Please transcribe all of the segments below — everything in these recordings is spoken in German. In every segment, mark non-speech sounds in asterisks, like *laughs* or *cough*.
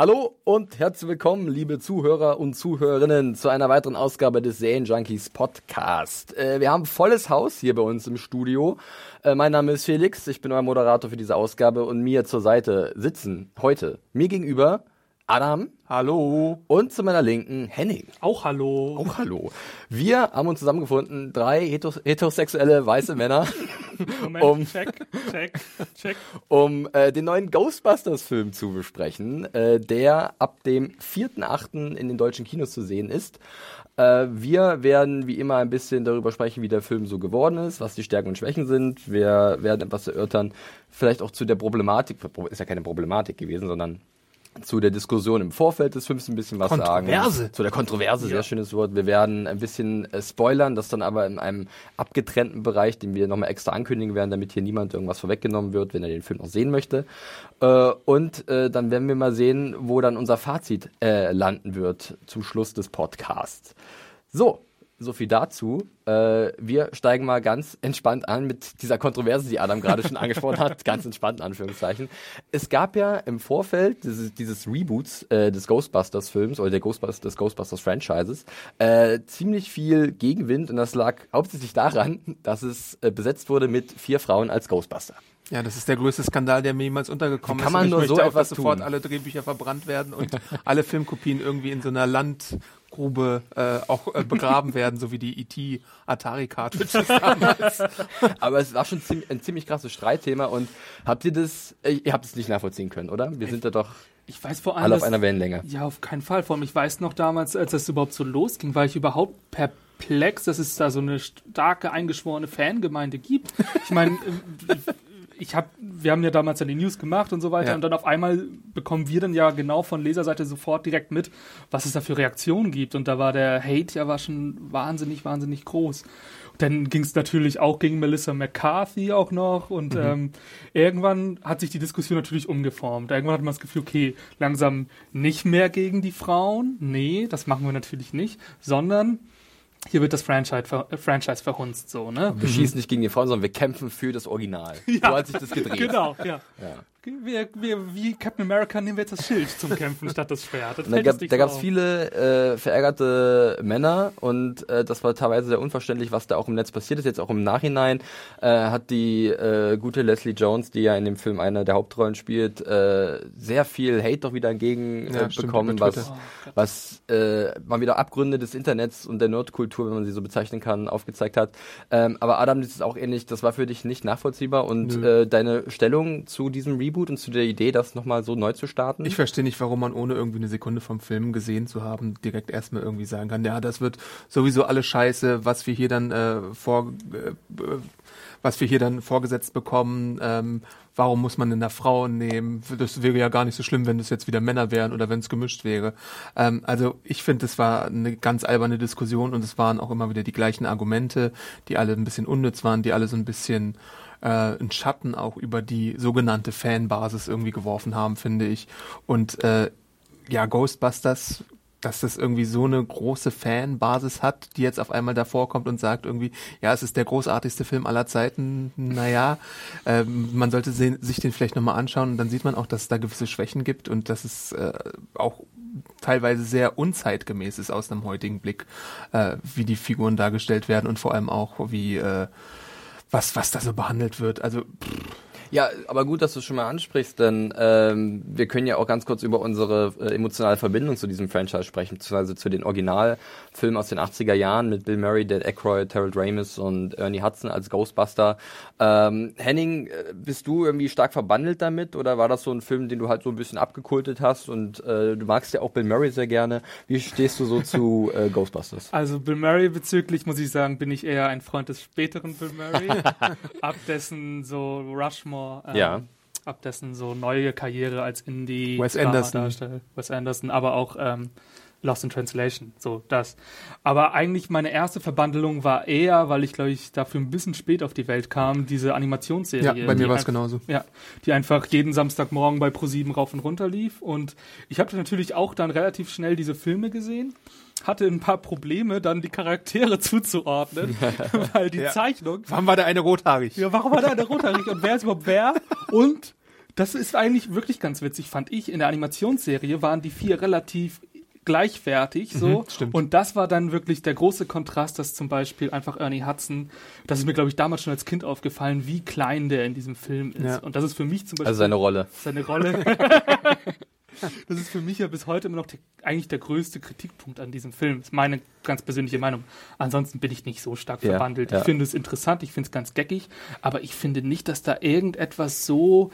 Hallo und herzlich willkommen, liebe Zuhörer und Zuhörerinnen, zu einer weiteren Ausgabe des Junkies Podcast. Äh, wir haben volles Haus hier bei uns im Studio. Äh, mein Name ist Felix, ich bin euer Moderator für diese Ausgabe und mir zur Seite sitzen heute mir gegenüber Adam. Hallo. Und zu meiner Linken Henning. Auch hallo. Auch hallo. Wir haben uns zusammengefunden, drei heterosexuelle weiße Männer, *laughs* Moment, um, check, check, check. um äh, den neuen Ghostbusters-Film zu besprechen, äh, der ab dem 4.8. in den deutschen Kinos zu sehen ist. Äh, wir werden wie immer ein bisschen darüber sprechen, wie der Film so geworden ist, was die Stärken und Schwächen sind. Wir werden etwas erörtern, vielleicht auch zu der Problematik, ist ja keine Problematik gewesen, sondern zu der Diskussion im Vorfeld des Films ein bisschen was Kontroverse. sagen. Zu der Kontroverse, sehr Ja. schönes Wort. Wir werden ein bisschen äh, spoilern, das dann aber in einem abgetrennten Bereich, den wir nochmal extra ankündigen werden, damit hier niemand irgendwas vorweggenommen wird, wenn er den Film noch sehen möchte. Äh, und äh, dann werden wir mal sehen, wo dann unser Fazit landen wird zum Schluss des Podcasts. So, so viel dazu. Äh, wir steigen mal ganz entspannt an mit dieser Kontroverse, die Adam gerade schon *laughs* angesprochen hat. Ganz entspannt, in Anführungszeichen. Es gab ja im Vorfeld dieses, dieses Reboots äh, des Ghostbusters-Films oder der Ghostbusters, des Ghostbusters-Franchises äh, ziemlich viel Gegenwind und das lag hauptsächlich daran, dass es äh, besetzt wurde mit vier Frauen als Ghostbuster. Ja, das ist der größte Skandal, der mir jemals untergekommen Wie kann ist. man Und ich nur möchte so auch, etwas dass sofort tun? alle Drehbücher verbrannt werden und *laughs* alle Filmkopien irgendwie in so einer Landgrube äh, auch äh, begraben werden, so wie die E.T. Atari-Cartridges *laughs* damals. Aber es war schon ziemlich, ein ziemlich krasses Streitthema und habt ihr das, äh, ihr habt es nicht nachvollziehen können, oder? Wir sind da doch Ich weiß vor allem. alle auf einer Wellenlänge. Ja, auf keinen Fall. Vor allem, ich weiß noch damals, als das überhaupt so losging, war ich überhaupt perplex, dass es da so eine starke, eingeschworene Fangemeinde gibt. Ich meine, ich hab, wir haben ja damals dann die News gemacht und so weiter Ja. und dann auf einmal bekommen wir dann ja genau von Leserseite sofort direkt mit, was es da für Reaktionen gibt. Und da war der Hate ja war schon wahnsinnig, wahnsinnig groß. Dann ging es natürlich auch gegen Melissa McCarthy auch noch und ähm, irgendwann hat sich die Diskussion natürlich umgeformt. Irgendwann hat man das Gefühl, okay, langsam nicht mehr gegen die Frauen. Nee, das machen wir natürlich nicht, sondern hier wird das Franchise, ver äh, Franchise verhunzt so, ne? Wir schießen nicht gegen die Frauen, sondern wir kämpfen für das Original. *laughs* So hat sich das gedreht. Genau, ja. Ja. Wir, wir, wie Captain America nehmen wir jetzt das Schild zum Kämpfen statt das Schwert. Das da gab auf. viele äh, verärgerte Männer und äh, das war teilweise sehr unverständlich, was da auch im Netz passiert ist. Jetzt auch im Nachhinein äh, hat die äh, gute Leslie Jones, die ja in dem Film eine der Hauptrollen spielt, äh, sehr viel Hate doch wieder entgegen Ja, äh, stimmt, über was. Oh was äh, mal wieder Abgründe des Internets und der Nerdkultur, wenn man sie so bezeichnen kann, aufgezeigt hat. Ähm, aber Adam, das ist auch ähnlich, das war für dich nicht nachvollziehbar und äh, deine Stellung zu diesem Reboot und zu der Idee, das nochmal so neu zu starten? Ich verstehe nicht, warum man ohne irgendwie eine Sekunde vom Film gesehen zu haben, direkt erstmal irgendwie sagen kann, ja, das wird sowieso alles scheiße, was wir hier dann äh, vor, äh, was wir hier dann vorgesetzt bekommen. Ähm, warum muss man denn da Frauen nehmen? Das wäre ja gar nicht so schlimm, wenn das jetzt wieder Männer wären oder wenn es gemischt wäre. Ähm, also ich finde, das war eine ganz alberne Diskussion und es waren auch immer wieder die gleichen Argumente, die alle ein bisschen unnütz waren, die alle so ein bisschen äh, einen Schatten auch über die sogenannte Fanbasis irgendwie geworfen haben, finde ich. Und äh, ja, Ghostbusters, dass das irgendwie so eine große Fanbasis hat, die jetzt auf einmal davor kommt und sagt irgendwie, ja, es ist der großartigste Film aller Zeiten. Naja, ähm, man sollte se- sich den vielleicht nochmal anschauen und dann sieht man auch, dass es da gewisse Schwächen gibt und dass es äh, auch teilweise sehr unzeitgemäß ist aus einem heutigen Blick, äh, wie die Figuren dargestellt werden und vor allem auch wie äh, was was da so behandelt wird. Also pff, Ja, aber gut, dass du es schon mal ansprichst, denn ähm, wir können ja auch ganz kurz über unsere äh, emotionale Verbindung zu diesem Franchise sprechen, beziehungsweise zu den Originalfilmen aus den 80er Jahren mit Bill Murray, Dan Aykroyd, Harold Ramis und Ernie Hudson als Ghostbuster. Ähm, Henning, äh, bist du irgendwie stark verbandelt damit oder war das so ein Film, den du halt so ein bisschen abgekultet hast und äh, du magst ja auch Bill Murray sehr gerne. Wie stehst du so *laughs* zu äh, Ghostbusters? Also Bill Murray bezüglich, muss ich sagen, bin ich eher ein Freund des späteren Bill Murray. *laughs* ab dessen so Rushmore, ähm, Ja. ab dessen so neue Karriere als Indie Wes Anderson. Darsteller. Wes Anderson, aber auch ähm, Lost in Translation, so das. Aber eigentlich meine erste Verbandelung war eher, weil ich glaube ich dafür ein bisschen spät auf die Welt kam, diese Animationsserie. Ja, bei mir war es genauso. Ja, die einfach jeden Samstagmorgen bei Pro7 rauf und runter lief. Und ich habe natürlich auch dann relativ schnell diese Filme gesehen, hatte ein paar Probleme, dann die Charaktere *laughs* zuzuordnen, *laughs* weil die Ja. Zeichnung. Warum war der eine rothaarig? Ja, warum war da der Rothaarig und wer ist überhaupt wer? Und das ist eigentlich wirklich ganz witzig, fand ich. In der Animationsserie waren die vier relativ gleichwertig so stimmt. und das war dann wirklich der große Kontrast, dass zum Beispiel einfach Ernie Hudson, das ist mir glaube ich damals schon als Kind aufgefallen, wie klein der in diesem Film ist Ja. und das ist für mich zum Beispiel Also seine Rolle. seine Rolle. *laughs* das ist für mich ja bis heute immer noch der, eigentlich der größte Kritikpunkt an diesem Film. Ist meine ganz persönliche Meinung. Ansonsten bin ich nicht so stark Ja, verbandelt. ja. Ich finde es interessant, ich finde es ganz geckig, aber ich finde nicht, dass da irgendetwas so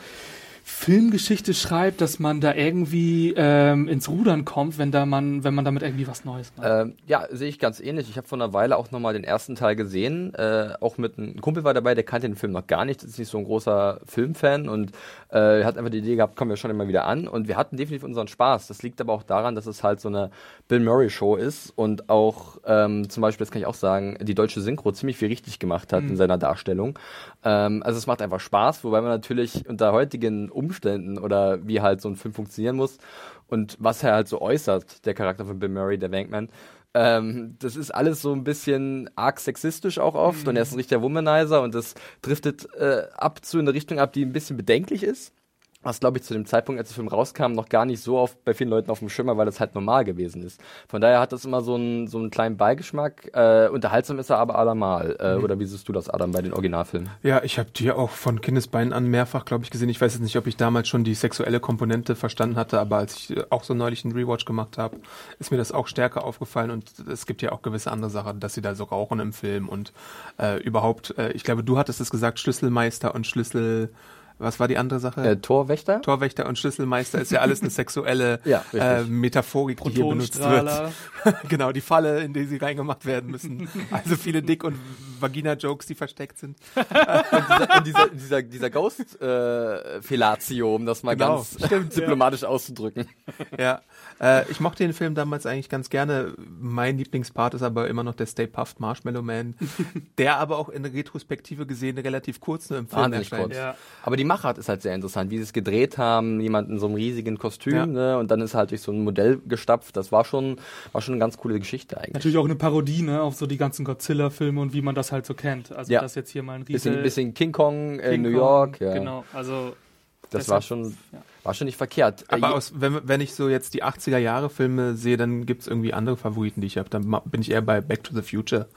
Filmgeschichte schreibt, dass man da irgendwie ähm, ins Rudern kommt, wenn da man, wenn man damit irgendwie was Neues macht. Ähm, ja, sehe ich ganz ähnlich. Ich habe vor einer Weile auch nochmal den ersten Teil gesehen. Äh, auch mit einem Kumpel war dabei, der kannte den Film noch gar nicht, ist nicht so ein großer Filmfan und äh, hat einfach die Idee gehabt, kommen wir schon immer wieder an. Und wir hatten definitiv unseren Spaß. Das liegt aber auch daran, dass es halt so eine Bill Murray Show ist und auch ähm, zum Beispiel, das kann ich auch sagen, die deutsche Synchro ziemlich viel richtig gemacht hat in seiner Darstellung. Ähm, also es macht einfach Spaß, wobei man natürlich unter heutigen Umständen oder wie halt so ein Film funktionieren muss. Und was er halt so äußert, der Charakter von Bill Murray, der Wankman, ähm, das ist alles so ein bisschen arg sexistisch auch oft. Und er ist ein richtiger Womanizer und das driftet äh, ab zu einer Richtung ab, die ein bisschen bedenklich ist. Was, glaube ich, zu dem Zeitpunkt, als der Film rauskam, noch gar nicht so oft bei vielen Leuten auf dem Schimmer, weil das halt normal gewesen ist. Von daher hat das immer so einen, so einen kleinen Beigeschmack. Äh, unterhaltsam ist er aber allemal. Äh, Oder wie siehst du das, Adam, bei den Originalfilmen? Ja, ich habe die auch von Kindesbeinen an mehrfach, glaube ich, gesehen. Ich weiß jetzt nicht, ob ich damals schon die sexuelle Komponente verstanden hatte, aber als ich äh, auch so neulich einen Rewatch gemacht habe, ist mir das auch stärker aufgefallen. Und es gibt ja auch gewisse andere Sachen, dass sie da so rauchen im Film und äh, überhaupt, äh, ich glaube, du hattest es gesagt, Schlüsselmeister und Schlüssel, was war die andere Sache? Äh, Torwächter? Torwächter und Schlüsselmeister ist ja alles eine sexuelle *laughs* Ja, äh, Metaphorik, die hier benutzt wird. *laughs* genau, die Falle, in die sie reingemacht werden müssen. Also viele Dick- und Vagina-Jokes, die versteckt sind. *laughs* Und dieser, dieser, dieser Ghost-Fellatio, um das mal Genau, ganz stimmt, diplomatisch auszudrücken. Ja, äh, ich mochte den Film damals eigentlich ganz gerne. Mein Lieblingspart ist aber immer noch der Stay Puffed Marshmallow Man, *laughs* der aber auch in Retrospektive gesehen relativ kurz nur im Film Wahnsinnig erscheint. kurz. Ja. Aber die Machart ist halt sehr interessant, wie sie es gedreht haben, jemand in so einem riesigen Kostüm, Ja. ne, und dann ist halt durch so ein Modell gestapft. Das war schon, war schon eine ganz coole Geschichte eigentlich. Natürlich auch eine Parodie, ne, auf so die ganzen Godzilla-Filme und wie man das halt so kennt. Also Ja. das jetzt hier mal ein riesen Bisschen, bisschen King Kong in King New Kong, York, ja. Genau, also Das deshalb- war schon, ja. War schon nicht verkehrt. Äh, Aber aus, wenn, wenn ich so jetzt die 80er Jahre Filme sehe, dann gibt's irgendwie andere Favoriten, die ich habe. Dann bin ich eher bei Back to the Future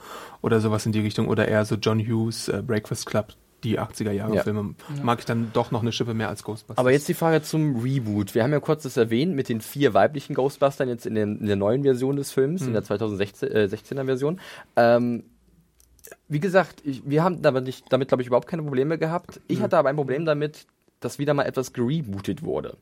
oder sowas in die Richtung oder eher so John Hughes, äh, Breakfast Club, die 80er Jahre Ja. Filme. Mag ich dann doch noch eine Schippe mehr als Ghostbusters. Aber jetzt die Frage zum Reboot. Wir haben ja kurz das erwähnt mit den vier weiblichen Ghostbustern jetzt in, den, in der neuen Version des Films, in der 2016er Version. Ähm, wie gesagt, ich, wir haben damit, damit glaube ich, überhaupt keine Probleme gehabt. Ich hatte aber ein Problem damit, dass wieder mal etwas gerebootet wurde.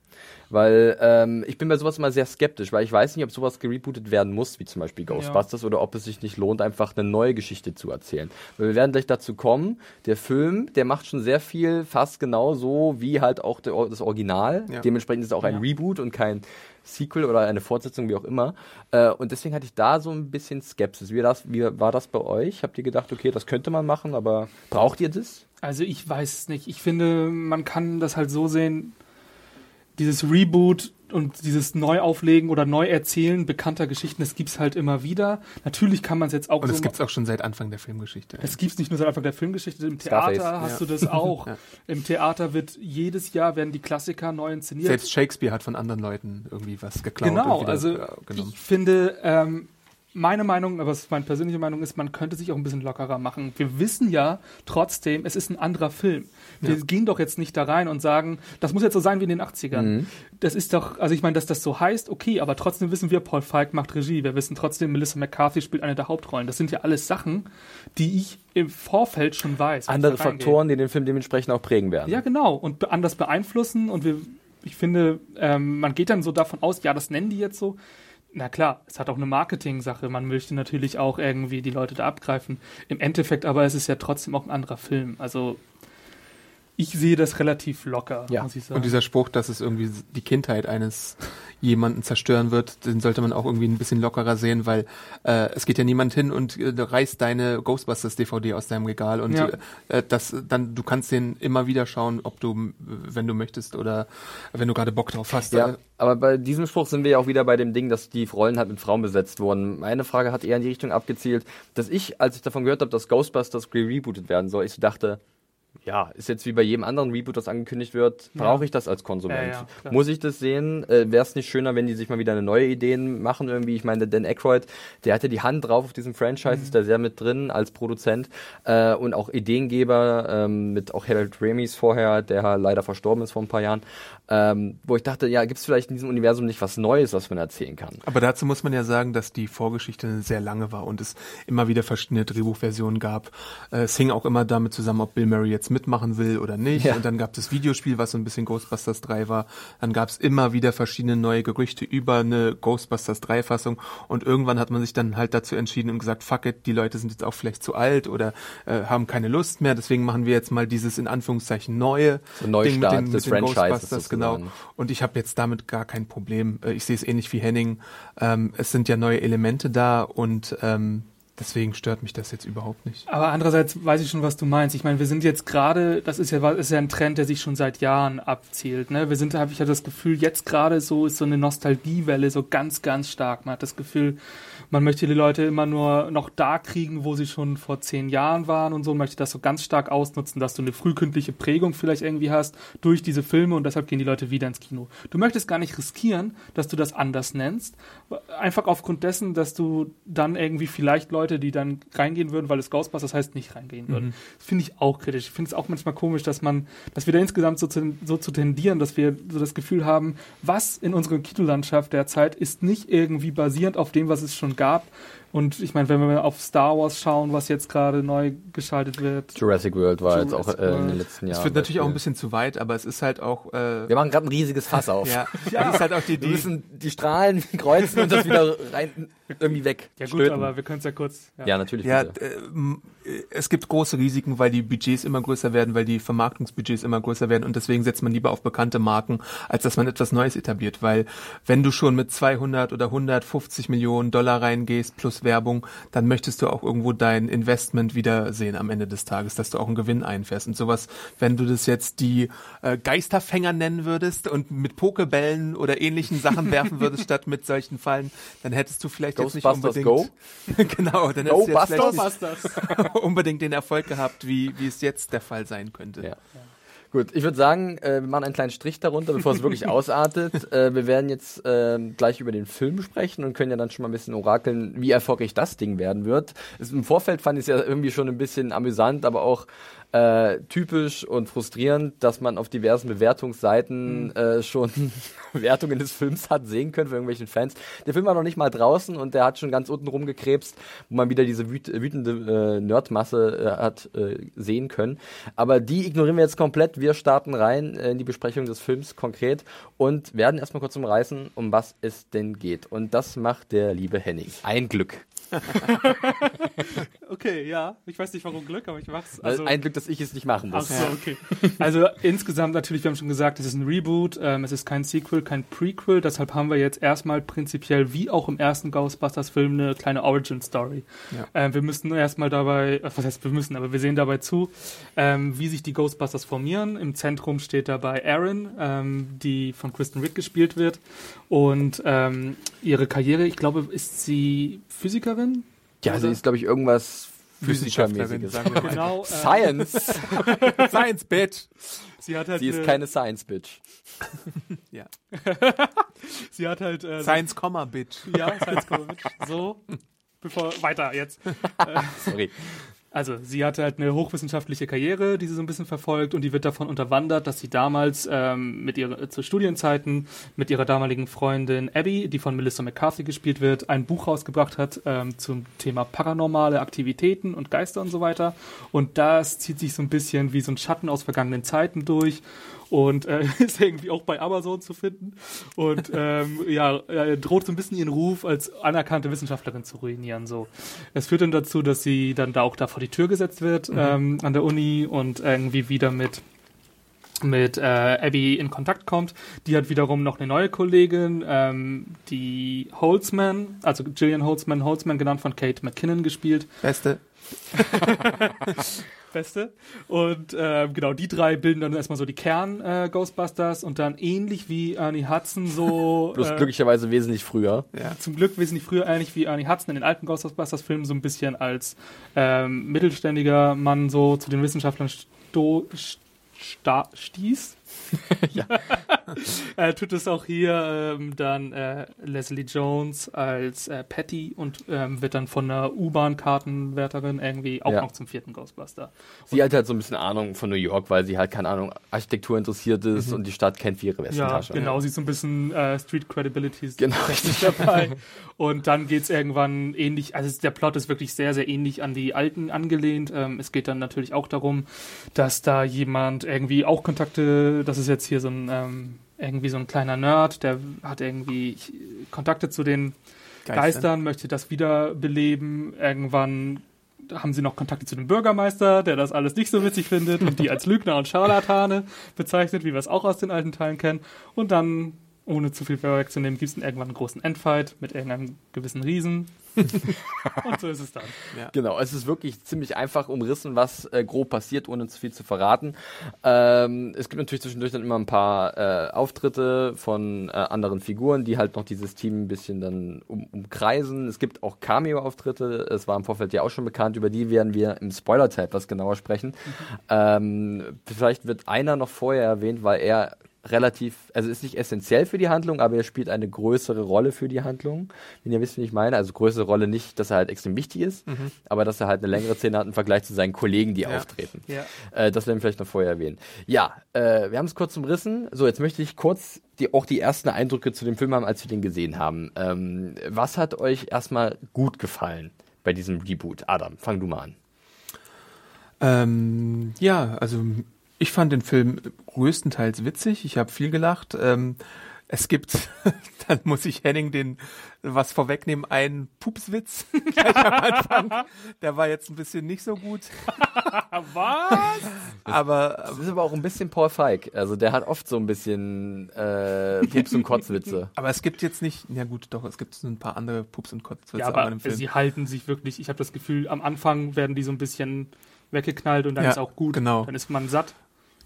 Weil ähm, ich bin bei sowas immer sehr skeptisch, weil ich weiß nicht, ob sowas gerebootet werden muss, wie zum Beispiel Ghostbusters, oder ob es sich nicht lohnt, einfach eine neue Geschichte zu erzählen. Weil wir werden gleich dazu kommen, der Film, der macht schon sehr viel, fast genau so wie halt auch der, das Original. Ja. Dementsprechend ist es auch ein Reboot und kein Sequel oder eine Fortsetzung, wie auch immer. Äh, und deswegen hatte ich da so ein bisschen Skepsis. Wie, das, wie war das bei euch? Habt ihr gedacht, okay, das könnte man machen, aber braucht ihr das? Also ich weiß es nicht. Ich finde, man kann das halt so sehen, dieses Reboot und dieses Neuauflegen oder Neuerzählen bekannter Geschichten, das gibt's halt immer wieder. Natürlich kann man es jetzt auch und so es gibt's auch schon seit Anfang der Filmgeschichte. Das gibt's nicht nur seit Anfang der Filmgeschichte. Im Scarface. Theater hast Ja. du das auch. *laughs* Ja. Im Theater wird jedes Jahr werden die Klassiker neu inszeniert. Selbst Shakespeare hat von anderen Leuten irgendwie was geklaut. genau, also genommen. ich finde, ähm, meine Meinung, aber es ist meine persönliche Meinung ist, man könnte sich auch ein bisschen lockerer machen. Wir wissen ja trotzdem, es ist ein anderer Film. Wir gehen doch jetzt nicht da rein und sagen, das muss jetzt so sein wie in den 80ern. Mhm. Das ist doch, also ich meine, dass das so heißt, okay, aber trotzdem wissen wir, Paul Falk macht Regie. Wir wissen trotzdem, Melissa McCarthy spielt eine der Hauptrollen. Das sind ja alles Sachen, die ich im Vorfeld schon weiß. Andere. Faktoren, die den Film dementsprechend auch prägen werden. Ja, genau. Und anders beeinflussen. Und wir, ich finde, ähm, man geht dann so davon aus, ja, das nennen die jetzt so. Na klar, es hat auch eine Marketing-Sache. Man möchte natürlich auch irgendwie die Leute da abgreifen. Im Endeffekt aber ist es ja trotzdem auch ein anderer Film. Also ich sehe das relativ locker, Ja. muss ich sagen. Und dieser Spruch, dass es irgendwie die Kindheit eines jemanden zerstören wird, den sollte man auch irgendwie ein bisschen lockerer sehen, weil äh, es geht ja niemand hin und äh, reißt deine Ghostbusters DVD aus deinem Regal und Ja. äh, das dann du kannst den immer wieder schauen, ob du wenn du möchtest oder wenn du gerade Bock drauf hast. Ja, Äh, aber bei diesem Spruch sind wir ja auch wieder bei dem Ding, dass die Rollen halt mit Frauen besetzt wurden. Meine Frage hat eher in die Richtung abgezielt, dass ich, als ich davon gehört habe, dass Ghostbusters rebootet werden soll, ich so dachte, ja, ist jetzt wie bei jedem anderen Reboot, das angekündigt wird, brauche ich das als Konsument? Ja, ja. Muss ich das sehen? Äh, Wäre es nicht schöner, wenn die sich mal wieder eine neue Ideen machen irgendwie? Ich meine, Dan Aykroyd, der hatte die Hand drauf auf diesem Franchise, Mhm. ist da sehr mit drin als Produzent äh, und auch Ideengeber ähm, mit auch Harold Ramis vorher, der leider verstorben ist vor ein paar Jahren, ähm, wo ich dachte, ja, gibt es vielleicht in diesem Universum nicht was Neues, was man erzählen kann? Aber dazu muss man ja sagen, dass die Vorgeschichte sehr lange war und es immer wieder verschiedene Drehbuchversionen gab. Äh, Es hing auch immer damit zusammen, ob Bill Murray jetzt mitmachen will oder nicht. Ja. Und dann gab es das Videospiel, was so ein bisschen Ghostbusters 3 war. Dann gab es immer wieder verschiedene neue Gerüchte über eine Ghostbusters 3 Fassung. Und irgendwann hat man sich dann halt dazu entschieden und gesagt, fuck it, die Leute sind jetzt auch vielleicht zu alt oder äh, haben keine Lust mehr. Deswegen machen wir jetzt mal dieses in Anführungszeichen neue So Ding mit den, des mit den Ghostbusters, genau. Und ich habe jetzt damit gar kein Problem. Äh, Ich sehe es ähnlich wie Henning. Ähm, es sind ja neue Elemente da und ähm, deswegen stört mich das jetzt überhaupt nicht. Aber andererseits weiß ich schon, was du meinst. Ich meine, wir sind jetzt gerade, das ist ja, ist ja ein Trend, der sich schon seit Jahren abzielt. Ne? Wir sind, habe ich ja das Gefühl, jetzt gerade so ist so eine Nostalgiewelle so ganz, ganz stark. Man hat das Gefühl, man möchte die Leute immer nur noch da kriegen, wo sie schon vor zehn Jahren waren und so, und möchte das so ganz stark ausnutzen, dass du eine frühkindliche Prägung vielleicht irgendwie hast durch diese Filme und deshalb gehen die Leute wieder ins Kino. Du möchtest gar nicht riskieren, dass du das anders nennst, einfach aufgrund dessen, dass du dann irgendwie vielleicht Leute, die dann reingehen würden, weil es Ghostbusters heißt, nicht reingehen würden. Das finde ich auch kritisch. Ich finde es auch manchmal komisch, dass man, dass wir da insgesamt so zu, so zu tendieren, dass wir so das Gefühl haben, was in unserer Kinolandschaft derzeit ist nicht irgendwie basierend auf dem, was es schon gab. Und ich meine, wenn wir auf Star Wars schauen, was jetzt gerade neu geschaltet wird. Jurassic World war jetzt auch Jurassic äh, in den letzten Jahren. Es wird natürlich auch ein bisschen zu weit, aber es ist halt auch äh, Wir machen gerade ein riesiges Fass auf. ja, *laughs* es ist halt auch die Wir Idee. müssen die Strahlen *laughs* kreuzen und das wieder rein irgendwie weg. Ja gut, stülpen. aber wir können es ja kurz. ja, natürlich. Ja, äh, äh, es gibt große Risiken, weil die Budgets immer größer werden, weil die Vermarktungsbudgets immer größer werden und deswegen setzt man lieber auf bekannte Marken, als dass man etwas Neues etabliert, weil wenn du schon mit 200 oder 150 Millionen Dollar reingehst plus Werbung, dann möchtest du auch irgendwo dein Investment wieder sehen am Ende des Tages, dass du auch einen Gewinn einfährst und sowas, wenn du das jetzt die äh, Geisterfänger nennen würdest und mit Pokebällen oder ähnlichen Sachen *laughs* werfen würdest statt mit solchen Fallen, dann hättest du vielleicht jetzt nicht unbedingt *laughs* genau, dann hättest du jetzt vielleicht *laughs* unbedingt den Erfolg gehabt, wie, wie es jetzt der Fall sein könnte. Ja. Gut, ich würde sagen, äh, wir machen einen kleinen Strich darunter, bevor es wirklich *laughs* ausartet. Äh, wir werden jetzt äh, gleich über den Film sprechen und können ja dann schon mal ein bisschen orakeln, wie erfolgreich das Ding werden wird. Es, Im Vorfeld fand ich es ja irgendwie schon ein bisschen amüsant, aber auch äh, typisch und frustrierend, dass man auf diversen Bewertungsseiten äh, schon *laughs* Wertungen des Films hat sehen können für irgendwelchen Fans. Der Film war noch nicht mal draußen und der hat schon ganz unten rumgekrebst, wo man wieder diese wüt wütende äh, Nerdmasse äh, hat äh, sehen können. Aber die ignorieren wir jetzt komplett. Wir starten rein äh, in die Besprechung des Films konkret und werden erstmal kurz umreißen, um was es denn geht. Und das macht der liebe Henning. Ein Glück. *laughs* Okay, ja. Ich weiß nicht, warum Glück, aber ich mach's. Also, ein Glück, dass ich es nicht machen Ach muss. so, okay. *laughs* Also insgesamt natürlich, wir haben schon gesagt, es ist ein Reboot, ähm, es ist kein Sequel, kein Prequel, deshalb haben wir jetzt erstmal prinzipiell, wie auch im ersten Ghostbusters-Film, eine kleine Origin-Story. Ja. Ähm, wir müssen erstmal dabei, äh, was heißt wir müssen, aber wir sehen dabei zu, ähm, wie sich die Ghostbusters formieren. Im Zentrum steht dabei Erin, ähm, die von Kristen Wiig gespielt wird und ähm, ihre Karriere, ich glaube, ist sie Physikerin? Ja, sie Oder? ist, glaube ich, irgendwas Wissenschaftlerin, Physikermäßiges. sagen wir mal. Genau. *laughs* Äh, Science. *laughs* Science Bitch. sie hat halt Sie ist eine- keine Science-Bitch. *laughs* Ja. sie hat halt äh, Science Comma Bitch. Ja, Science Comic. So, bevor weiter jetzt. Sorry. Also, sie hatte halt eine hochwissenschaftliche Karriere, die sie so ein bisschen verfolgt und die wird davon unterwandert, dass sie damals ähm, mit ihrer, zu Studienzeiten mit ihrer damaligen Freundin Abby, die von Melissa McCarthy gespielt wird, ein Buch rausgebracht hat ähm, zum Thema paranormale Aktivitäten und Geister und so weiter. Und das zieht sich so ein bisschen wie so ein Schatten aus vergangenen Zeiten durch und äh, *laughs* ist irgendwie auch bei Amazon zu finden und ähm, ja, äh, droht so ein bisschen ihren Ruf als anerkannte Wissenschaftlerin zu ruinieren. So, es führt dann dazu, dass sie dann da auch da vor die Tür gesetzt wird Mhm. ähm, an der Uni und irgendwie wieder mit mit äh, Abby in Kontakt kommt. Die hat wiederum noch eine neue Kollegin, ähm, die Holtzman, also Gillian Holtzman, Holtzman genannt von Kate McKinnon gespielt. Beste. *laughs* Beste. Und ähm, genau, die drei bilden dann erstmal so die Kern-Ghostbusters und dann ähnlich wie Ernie Hudson so. *laughs* Bloß äh, glücklicherweise wesentlich früher. Ja. zum Glück wesentlich früher ähnlich wie Ernie Hudson in den alten Ghostbusters-Filmen so ein bisschen als ähm, mittelständiger Mann so zu den Wissenschaftlern sto sta stieß. *laughs* Ja. äh, *laughs* tut es auch hier ähm, dann äh, Leslie Jones als äh, Patty und ähm, wird dann von einer U-Bahn-Kartenwärterin irgendwie auch Ja. noch zum vierten Ghostbuster. Sie hat halt so ein bisschen Ahnung von New York, weil sie halt, keine Ahnung, Architektur interessiert ist und die Stadt kennt wie ihre Ja, Westentasche. genau, sie ist so ein bisschen äh, Street Credibility Genau, dabei. *laughs* Und dann geht's irgendwann ähnlich, also es- der Plot ist wirklich sehr, sehr ähnlich an die alten angelehnt. Ähm, es geht dann natürlich auch darum, dass da jemand irgendwie auch Kontakte, das ist jetzt hier so ein ähm, irgendwie so ein kleiner Nerd, der hat irgendwie Kontakte zu den Geister. Geistern, möchte das wiederbeleben. Irgendwann haben sie noch Kontakte zu dem Bürgermeister, der das alles nicht so witzig findet und die als *laughs* Lügner und Scharlatane bezeichnet, wie wir es auch aus den alten Teilen kennen. Und dann, ohne zu viel vorwegzunehmen, gibt es irgendwann einen großen Endfight mit irgendeinem gewissen Riesen. *laughs* und so ist es dann. Genau, es ist wirklich ziemlich einfach umrissen, was äh, grob passiert, ohne zu viel zu verraten. Ähm, es gibt natürlich zwischendurch dann immer ein paar äh, Auftritte von äh, anderen Figuren, die halt noch dieses Team ein bisschen dann um, umkreisen. Es gibt auch Cameo-Auftritte, es war im Vorfeld ja auch schon bekannt, über die werden wir im Spoiler-Teil etwas genauer sprechen. Ähm, vielleicht wird einer noch vorher erwähnt, weil er relativ, also ist nicht essentiell für die Handlung, aber er spielt eine größere Rolle für die Handlung, wenn ihr wisst, wie ich meine. Also größere Rolle nicht, dass er halt extrem wichtig ist, aber dass er halt eine längere Szene hat im Vergleich zu seinen Kollegen, die auftreten. Ja. Äh, das werden wir vielleicht noch vorher erwähnen. Ja, äh, wir haben es kurz umrissen. So, jetzt möchte ich kurz die, auch die ersten Eindrücke zu dem Film haben, als wir den gesehen haben. Ähm, was hat euch erstmal gut gefallen bei diesem Reboot? Adam, fang du mal an. Ähm, ja, also ich fand den Film größtenteils witzig. Ich habe viel gelacht. Ähm, es gibt, *laughs* dann muss ich Henning den was vorwegnehmen, einen Pupswitz *laughs* gleich am Anfang. Der war jetzt ein bisschen nicht so gut. *laughs* Was? Aber Das ist aber auch ein bisschen Paul Feig. Also der hat oft so ein bisschen äh, Pups- und Kotzwitze. aber es gibt jetzt nicht, ja gut, doch, es gibt so ein paar andere Pups und Kotzwitze Ja, auch in aber dem Film. sie halten sich wirklich, ich habe das Gefühl, am Anfang werden die so ein bisschen weggeknallt und dann Ja, ist auch gut. genau. Dann ist man satt.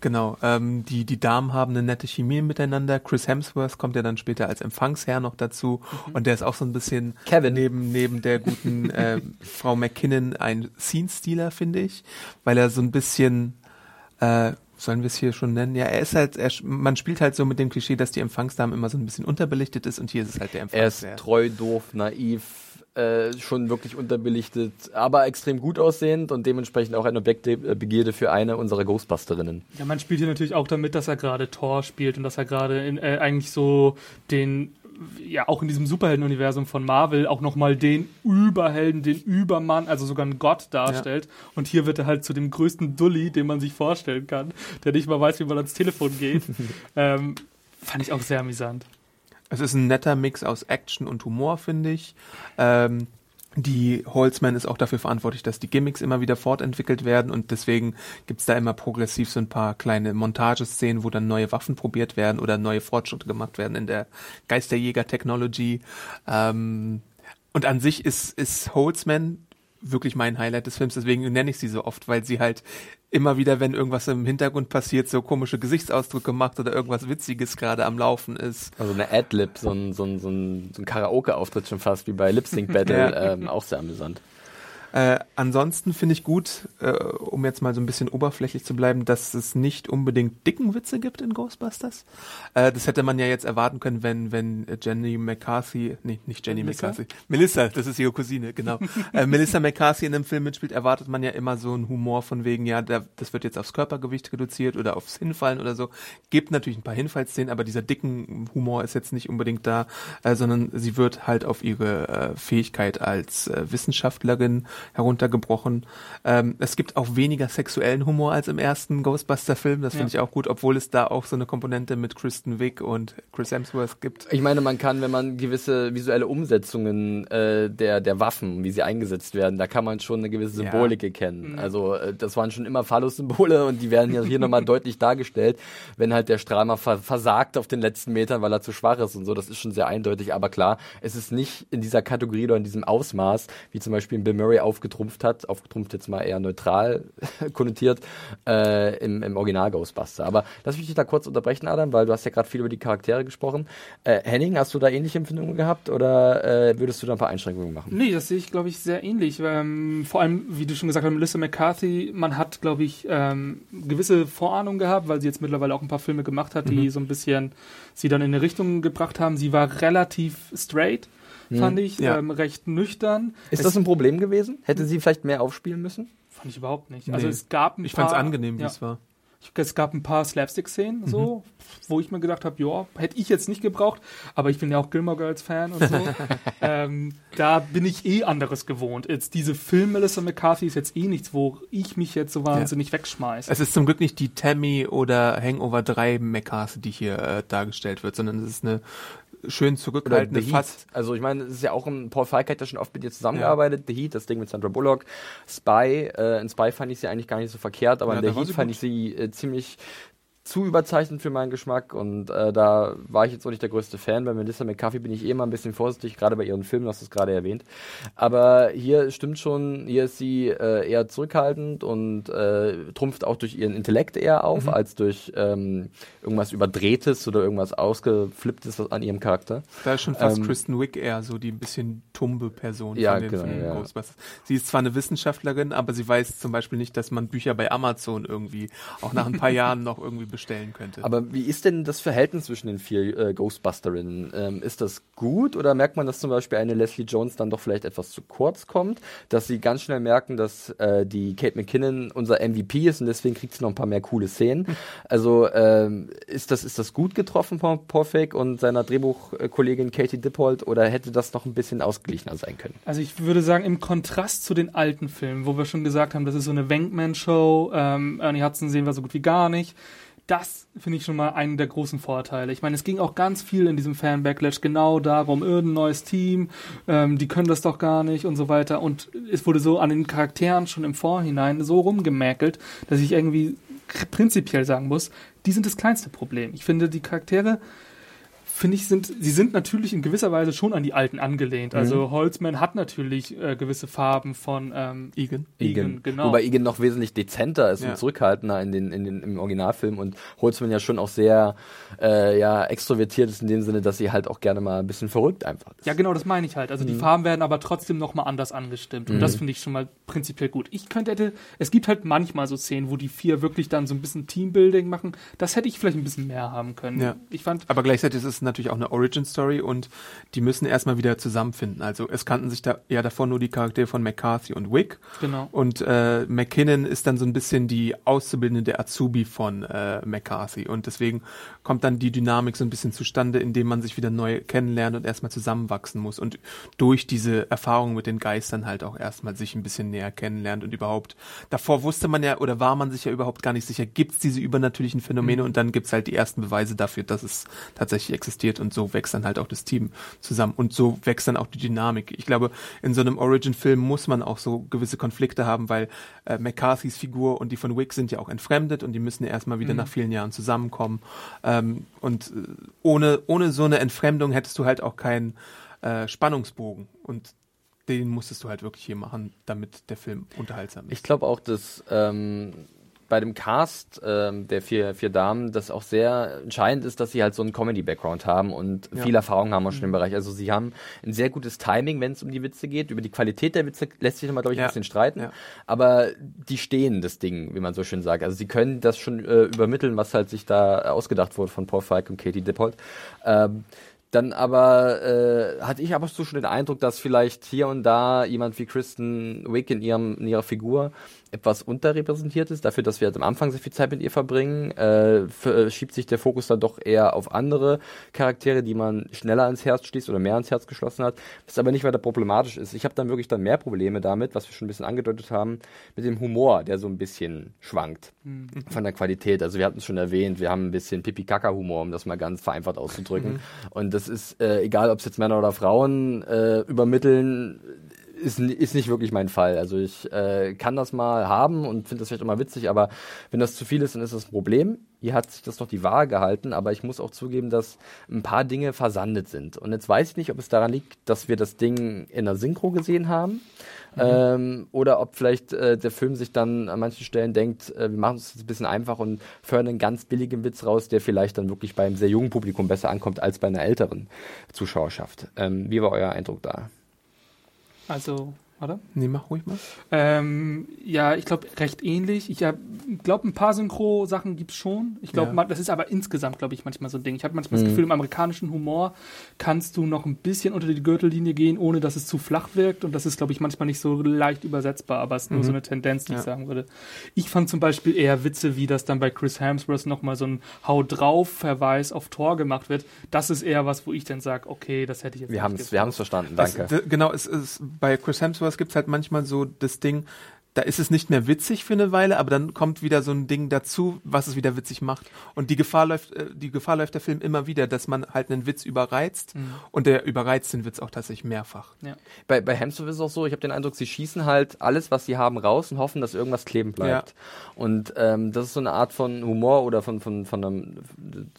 Genau, ähm, die, die Damen haben eine nette Chemie miteinander. Chris Hemsworth kommt ja dann später als Empfangsherr noch dazu und der ist auch so ein bisschen Kevin. neben, neben der guten *laughs* äh, Frau McKinnon ein Scene-Stealer, finde ich, weil er so ein bisschen, äh, sollen wir es hier schon nennen? Ja, er ist halt, er, man spielt halt so mit dem Klischee, dass die Empfangsdame immer so ein bisschen unterbelichtet ist und hier ist es halt der Er ist Empfangsherr. treu, doof, naiv, äh, schon wirklich unterbelichtet, aber extrem gut aussehend und dementsprechend auch ein Objekt der Begierde für eine unserer Ghostbusterinnen. Ja, man spielt hier natürlich auch damit, dass er gerade Thor spielt und dass er gerade äh, eigentlich so den ja auch in diesem Superhelden-Universum von Marvel auch nochmal den Überhelden, den Übermann, also sogar einen Gott darstellt. Und hier wird er halt zu dem größten Dulli, den man sich vorstellen kann, der nicht mal weiß, wie man ans Telefon geht. *laughs* ähm, fand ich auch sehr amüsant. Es ist ein netter Mix aus Action und Humor, finde ich. Ähm, die Holzman ist auch dafür verantwortlich, dass die Gimmicks immer wieder fortentwickelt werden und deswegen gibt's da immer progressiv so ein paar kleine Montageszenen, wo dann neue Waffen probiert werden oder neue Fortschritte gemacht werden in der Geisterjäger-Technology. Ähm, und an sich ist, ist Holzman wirklich mein Highlight des Films, deswegen nenne ich sie so oft, weil sie halt immer wieder, wenn irgendwas im Hintergrund passiert, so komische Gesichtsausdrücke macht oder irgendwas Witziges gerade am Laufen ist. Also eine Ad-Lib, so ein, so ein, so ein, so ein Karaoke-Auftritt schon fast wie bei Lip Sync Battle, Ja. ähm, auch sehr amüsant. Äh, ansonsten finde ich gut, äh, um jetzt mal so ein bisschen oberflächlich zu bleiben, dass es nicht unbedingt dicken Witze gibt in Ghostbusters. Äh, das hätte man ja jetzt erwarten können, wenn, wenn Jenny McCarthy, nee, nicht Jenny Melissa? McCarthy, Melissa, das ist ihre Cousine, genau. *laughs* äh, Melissa McCarthy in einem Film mitspielt, erwartet man ja immer so einen Humor von wegen, ja, da, das wird jetzt aufs Körpergewicht reduziert oder aufs Hinfallen oder so. Gibt natürlich ein paar Hinfallszenen, aber dieser dicken Humor ist jetzt nicht unbedingt da, äh, sondern sie wird halt auf ihre äh, Fähigkeit als äh, Wissenschaftlerin heruntergebrochen. Ähm, es gibt auch weniger sexuellen Humor als im ersten Ghostbuster-Film. Das finde Ja. ich auch gut, obwohl es da auch so eine Komponente mit Kristen Wiig und Chris Hemsworth gibt. Ich meine, man kann, wenn man gewisse visuelle Umsetzungen äh, der, der Waffen, wie sie eingesetzt werden, da kann man schon eine gewisse Ja. Symbolik erkennen. Also äh, das waren schon immer Phallus-Symbole und die werden ja hier nochmal *laughs* deutlich dargestellt, wenn halt der Strahler ver versagt auf den letzten Metern, weil er zu schwach ist und so. Das ist schon sehr eindeutig, aber klar, es ist nicht in dieser Kategorie oder in diesem Ausmaß, wie zum Beispiel Bill Murray aufgetrumpft hat, aufgetrumpft jetzt mal eher neutral *laughs* konnotiert, äh, im, im Original Ghostbuster. Aber lass mich dich da kurz unterbrechen, Adam, weil du hast ja gerade viel über die Charaktere gesprochen. Äh, Henning, hast du da ähnliche Empfindungen gehabt oder äh, würdest du da ein paar Einschränkungen machen? Nee, das sehe ich, glaube ich, sehr ähnlich. Ähm, vor allem, wie du schon gesagt hast, Melissa McCarthy, man hat, glaube ich, ähm, gewisse Vorahnung gehabt, weil sie jetzt mittlerweile auch ein paar Filme gemacht hat, die so ein bisschen sie dann in eine Richtung gebracht haben. Sie war relativ straight, fand ich, Ja. ähm, recht nüchtern. Ist es, das ein Problem gewesen? Hätte sie vielleicht mehr aufspielen müssen? Fand ich überhaupt nicht. Nee. Also es gab ein Ich fand es angenehm, wie ja. es war. Ich, es gab ein paar Slapstick-Szenen, so, wo ich mir gedacht habe, ja, hätte ich jetzt nicht gebraucht, aber ich bin ja auch Gilmore Girls-Fan und so. *laughs* ähm, da bin ich eh anderes gewohnt. Jetzt diese Film Melissa McCarthy ist jetzt eh nichts, wo ich mich jetzt so wahnsinnig wegschmeiße. Es ist zum Glück nicht die Tammy oder Hangover 3 McCarthy, die hier äh, dargestellt wird, sondern es ist eine schön zurückhaltende, fast Also ich meine, es ist ja auch ein Paul Feig hat ja schon oft mit dir zusammengearbeitet. The Heat, das Ding mit Sandra Bullock. Spy, äh, in Spy fand ich sie eigentlich gar nicht so verkehrt, aber Ja, in The Heat fand ich sie äh, ziemlich zu überzeichnet für meinen Geschmack und äh, da war ich jetzt auch nicht der größte Fan. Bei Melissa McCarthy bin ich eh immer ein bisschen vorsichtig, gerade bei ihren Filmen, du hast es gerade erwähnt. Aber hier stimmt schon, hier ist sie äh, eher zurückhaltend und äh, trumpft auch durch ihren Intellekt eher auf, als durch ähm, irgendwas Überdrehtes oder irgendwas Ausgeflipptes an ihrem Charakter. Da ist schon fast Ähm, Kristen Wiig eher so die ein bisschen tumbe Person Ja, von den, genau, den ja. Ghostbusters. Sie ist zwar eine Wissenschaftlerin, aber sie weiß zum Beispiel nicht, dass man Bücher bei Amazon irgendwie auch nach ein paar *laughs* Jahren noch irgendwie bestellen könnte. Aber wie ist denn das Verhältnis zwischen den vier äh, Ghostbusterinnen? Ähm, ist das gut oder merkt man, dass zum Beispiel eine Leslie Jones dann doch vielleicht etwas zu kurz kommt? Dass sie ganz schnell merken, dass äh, die Kate McKinnon unser MVP ist und deswegen kriegt sie noch ein paar mehr coole Szenen. *laughs* Also ähm, ist, das, ist das gut getroffen von Paul Feig und seiner Drehbuchkollegin Katie Dippold oder hätte das noch ein bisschen ausgeglichener sein können? Also ich würde sagen, im Kontrast zu den alten Filmen, wo wir schon gesagt haben, das ist so eine Wankman-Show, ähm, Ernie Hudson sehen wir so gut wie gar nicht. Das finde ich schon mal einen der großen Vorteile. Ich meine, es ging auch ganz viel in diesem Fan-Backlash genau darum, irgendein neues Team, ähm, die können das doch gar nicht und so weiter. Und es wurde so an den Charakteren schon im Vorhinein so rumgemäkelt, dass ich irgendwie prinzipiell sagen muss, die sind das kleinste Problem. Ich finde, die Charaktere finde ich, sind, sie sind natürlich in gewisser Weise schon an die alten angelehnt. Also Holzman hat natürlich äh, gewisse Farben von ähm, Egan. Egan, genau. Wobei Egan noch wesentlich dezenter ist Ja. und zurückhaltender in den, in den, im Originalfilm und Holzman ja schon auch sehr äh, ja, extrovertiert ist in dem Sinne, dass sie halt auch gerne mal ein bisschen verrückt einfach ist. Ja, genau, das meine ich halt. Also die Farben werden aber trotzdem nochmal anders angestimmt. Und das finde ich schon mal prinzipiell gut. Ich könnte hätte, es gibt halt manchmal so Szenen, wo die vier wirklich dann so ein bisschen Teambuilding machen. Das hätte ich vielleicht ein bisschen mehr haben können. Ja. Ich fand, Aber gleichzeitig ist es natürlich auch eine Origin-Story und die müssen erstmal wieder zusammenfinden. Also es kannten sich da ja davor nur die Charaktere von McCarthy und Wick. Genau. Und äh, McKinnon ist dann so ein bisschen die Auszubildende der Azubi von äh, McCarthy. Und deswegen kommt dann die Dynamik so ein bisschen zustande, indem man sich wieder neu kennenlernt und erstmal zusammenwachsen muss. Und durch diese Erfahrung mit den Geistern halt auch erstmal sich ein bisschen näher kennenlernt und überhaupt, davor wusste man ja oder war man sich ja überhaupt gar nicht sicher, gibt es diese übernatürlichen Phänomene und dann gibt es halt die ersten Beweise dafür, dass es tatsächlich existiert und so wächst dann halt auch das Team zusammen und so wächst dann auch die Dynamik. Ich glaube, in so einem Origin-Film muss man auch so gewisse Konflikte haben, weil äh, McCarthys Figur und die von Wick sind ja auch entfremdet und die müssen ja erstmal wieder nach vielen Jahren zusammenkommen. Ähm, und äh, ohne, ohne so eine Entfremdung hättest du halt auch keinen äh, Spannungsbogen und den musstest du halt wirklich hier machen, damit der Film unterhaltsam ist. Ich glaube auch, dass ähm, bei dem Cast ähm, der vier, vier Damen das auch sehr entscheidend ist, dass sie halt so einen Comedy-Background haben und Ja. viel Erfahrung haben auch schon Mhm. im Bereich. Also sie haben ein sehr gutes Timing, wenn es um die Witze geht. Über die Qualität der Witze lässt sich nochmal, glaube ich, Ja. ein bisschen streiten. Ja. Aber die stehen das Ding, wie man so schön sagt. Also sie können das schon äh, übermitteln, was halt sich da ausgedacht wurde von Paul Feig und Katie Dippold. Ähm, dann aber äh, hatte ich aber so schon den Eindruck, dass vielleicht hier und da jemand wie Kristen Wick in, ihrem, in ihrer Figur etwas unterrepräsentiert ist. Dafür, dass wir jetzt am Anfang sehr viel Zeit mit ihr verbringen, äh, äh, schiebt sich der Fokus dann doch eher auf andere Charaktere, die man schneller ans Herz schließt oder mehr ans Herz geschlossen hat, was aber nicht weiter problematisch ist. Ich habe dann wirklich dann mehr Probleme damit, was wir schon ein bisschen angedeutet haben, mit dem Humor, der so ein bisschen schwankt von der Qualität. Also wir hatten es schon erwähnt, wir haben ein bisschen Pipi-Kaka-Humor, um das mal ganz vereinfacht auszudrücken. Und das ist, äh, egal ob es jetzt Männer oder Frauen äh, übermitteln, ist, ist nicht wirklich mein Fall. Also ich äh, kann das mal haben und finde das vielleicht auch mal witzig, aber wenn das zu viel ist, dann ist das ein Problem. Hier hat sich das noch die Waage gehalten, aber ich muss auch zugeben, dass ein paar Dinge versandet sind. Und jetzt weiß ich nicht, ob es daran liegt, dass wir das Ding in der Synchro gesehen haben ähm, oder ob vielleicht äh, der Film sich dann an manchen Stellen denkt, äh, wir machen es jetzt ein bisschen einfach und fördern einen ganz billigen Witz raus, der vielleicht dann wirklich beim sehr jungen Publikum besser ankommt als bei einer älteren Zuschauerschaft. Ähm, wie war euer Eindruck da? Also, warte. Nee, mach ruhig mal. Ähm, ja, ich glaube, recht ähnlich. Ich glaube, ein paar Synchro-Sachen gibt es schon. Ich glaube, Ja. das ist aber insgesamt, glaube ich, manchmal so ein Ding. Ich habe manchmal das Gefühl, im amerikanischen Humor kannst du noch ein bisschen unter die Gürtellinie gehen, ohne dass es zu flach wirkt. Und das ist, glaube ich, manchmal nicht so leicht übersetzbar, aber es ist nur so eine Tendenz, die ich Ja. sagen würde. Ich fand zum Beispiel eher Witze, wie das dann bei Chris Hemsworth nochmal so ein Hau drauf-Verweis auf Tor gemacht wird. Das ist eher was, wo ich dann sage, okay, das hätte ich jetzt Wir nicht haben es wir verstanden, Das- danke. d- genau, es ist, bei Chris Hemsworth gibt's halt manchmal so das Ding, da ist es nicht mehr witzig für eine Weile, aber dann kommt wieder so ein Ding dazu, was es wieder witzig macht. Und die Gefahr läuft, äh, die Gefahr läuft der Film immer wieder, dass man halt einen Witz überreizt und der überreizt den Witz auch tatsächlich mehrfach. Ja. Bei, bei Hemsworth ist es auch so, ich habe den Eindruck, sie schießen halt alles, was sie haben, raus und hoffen, dass irgendwas kleben bleibt. Und ähm, das ist so eine Art von Humor oder von, von, von einer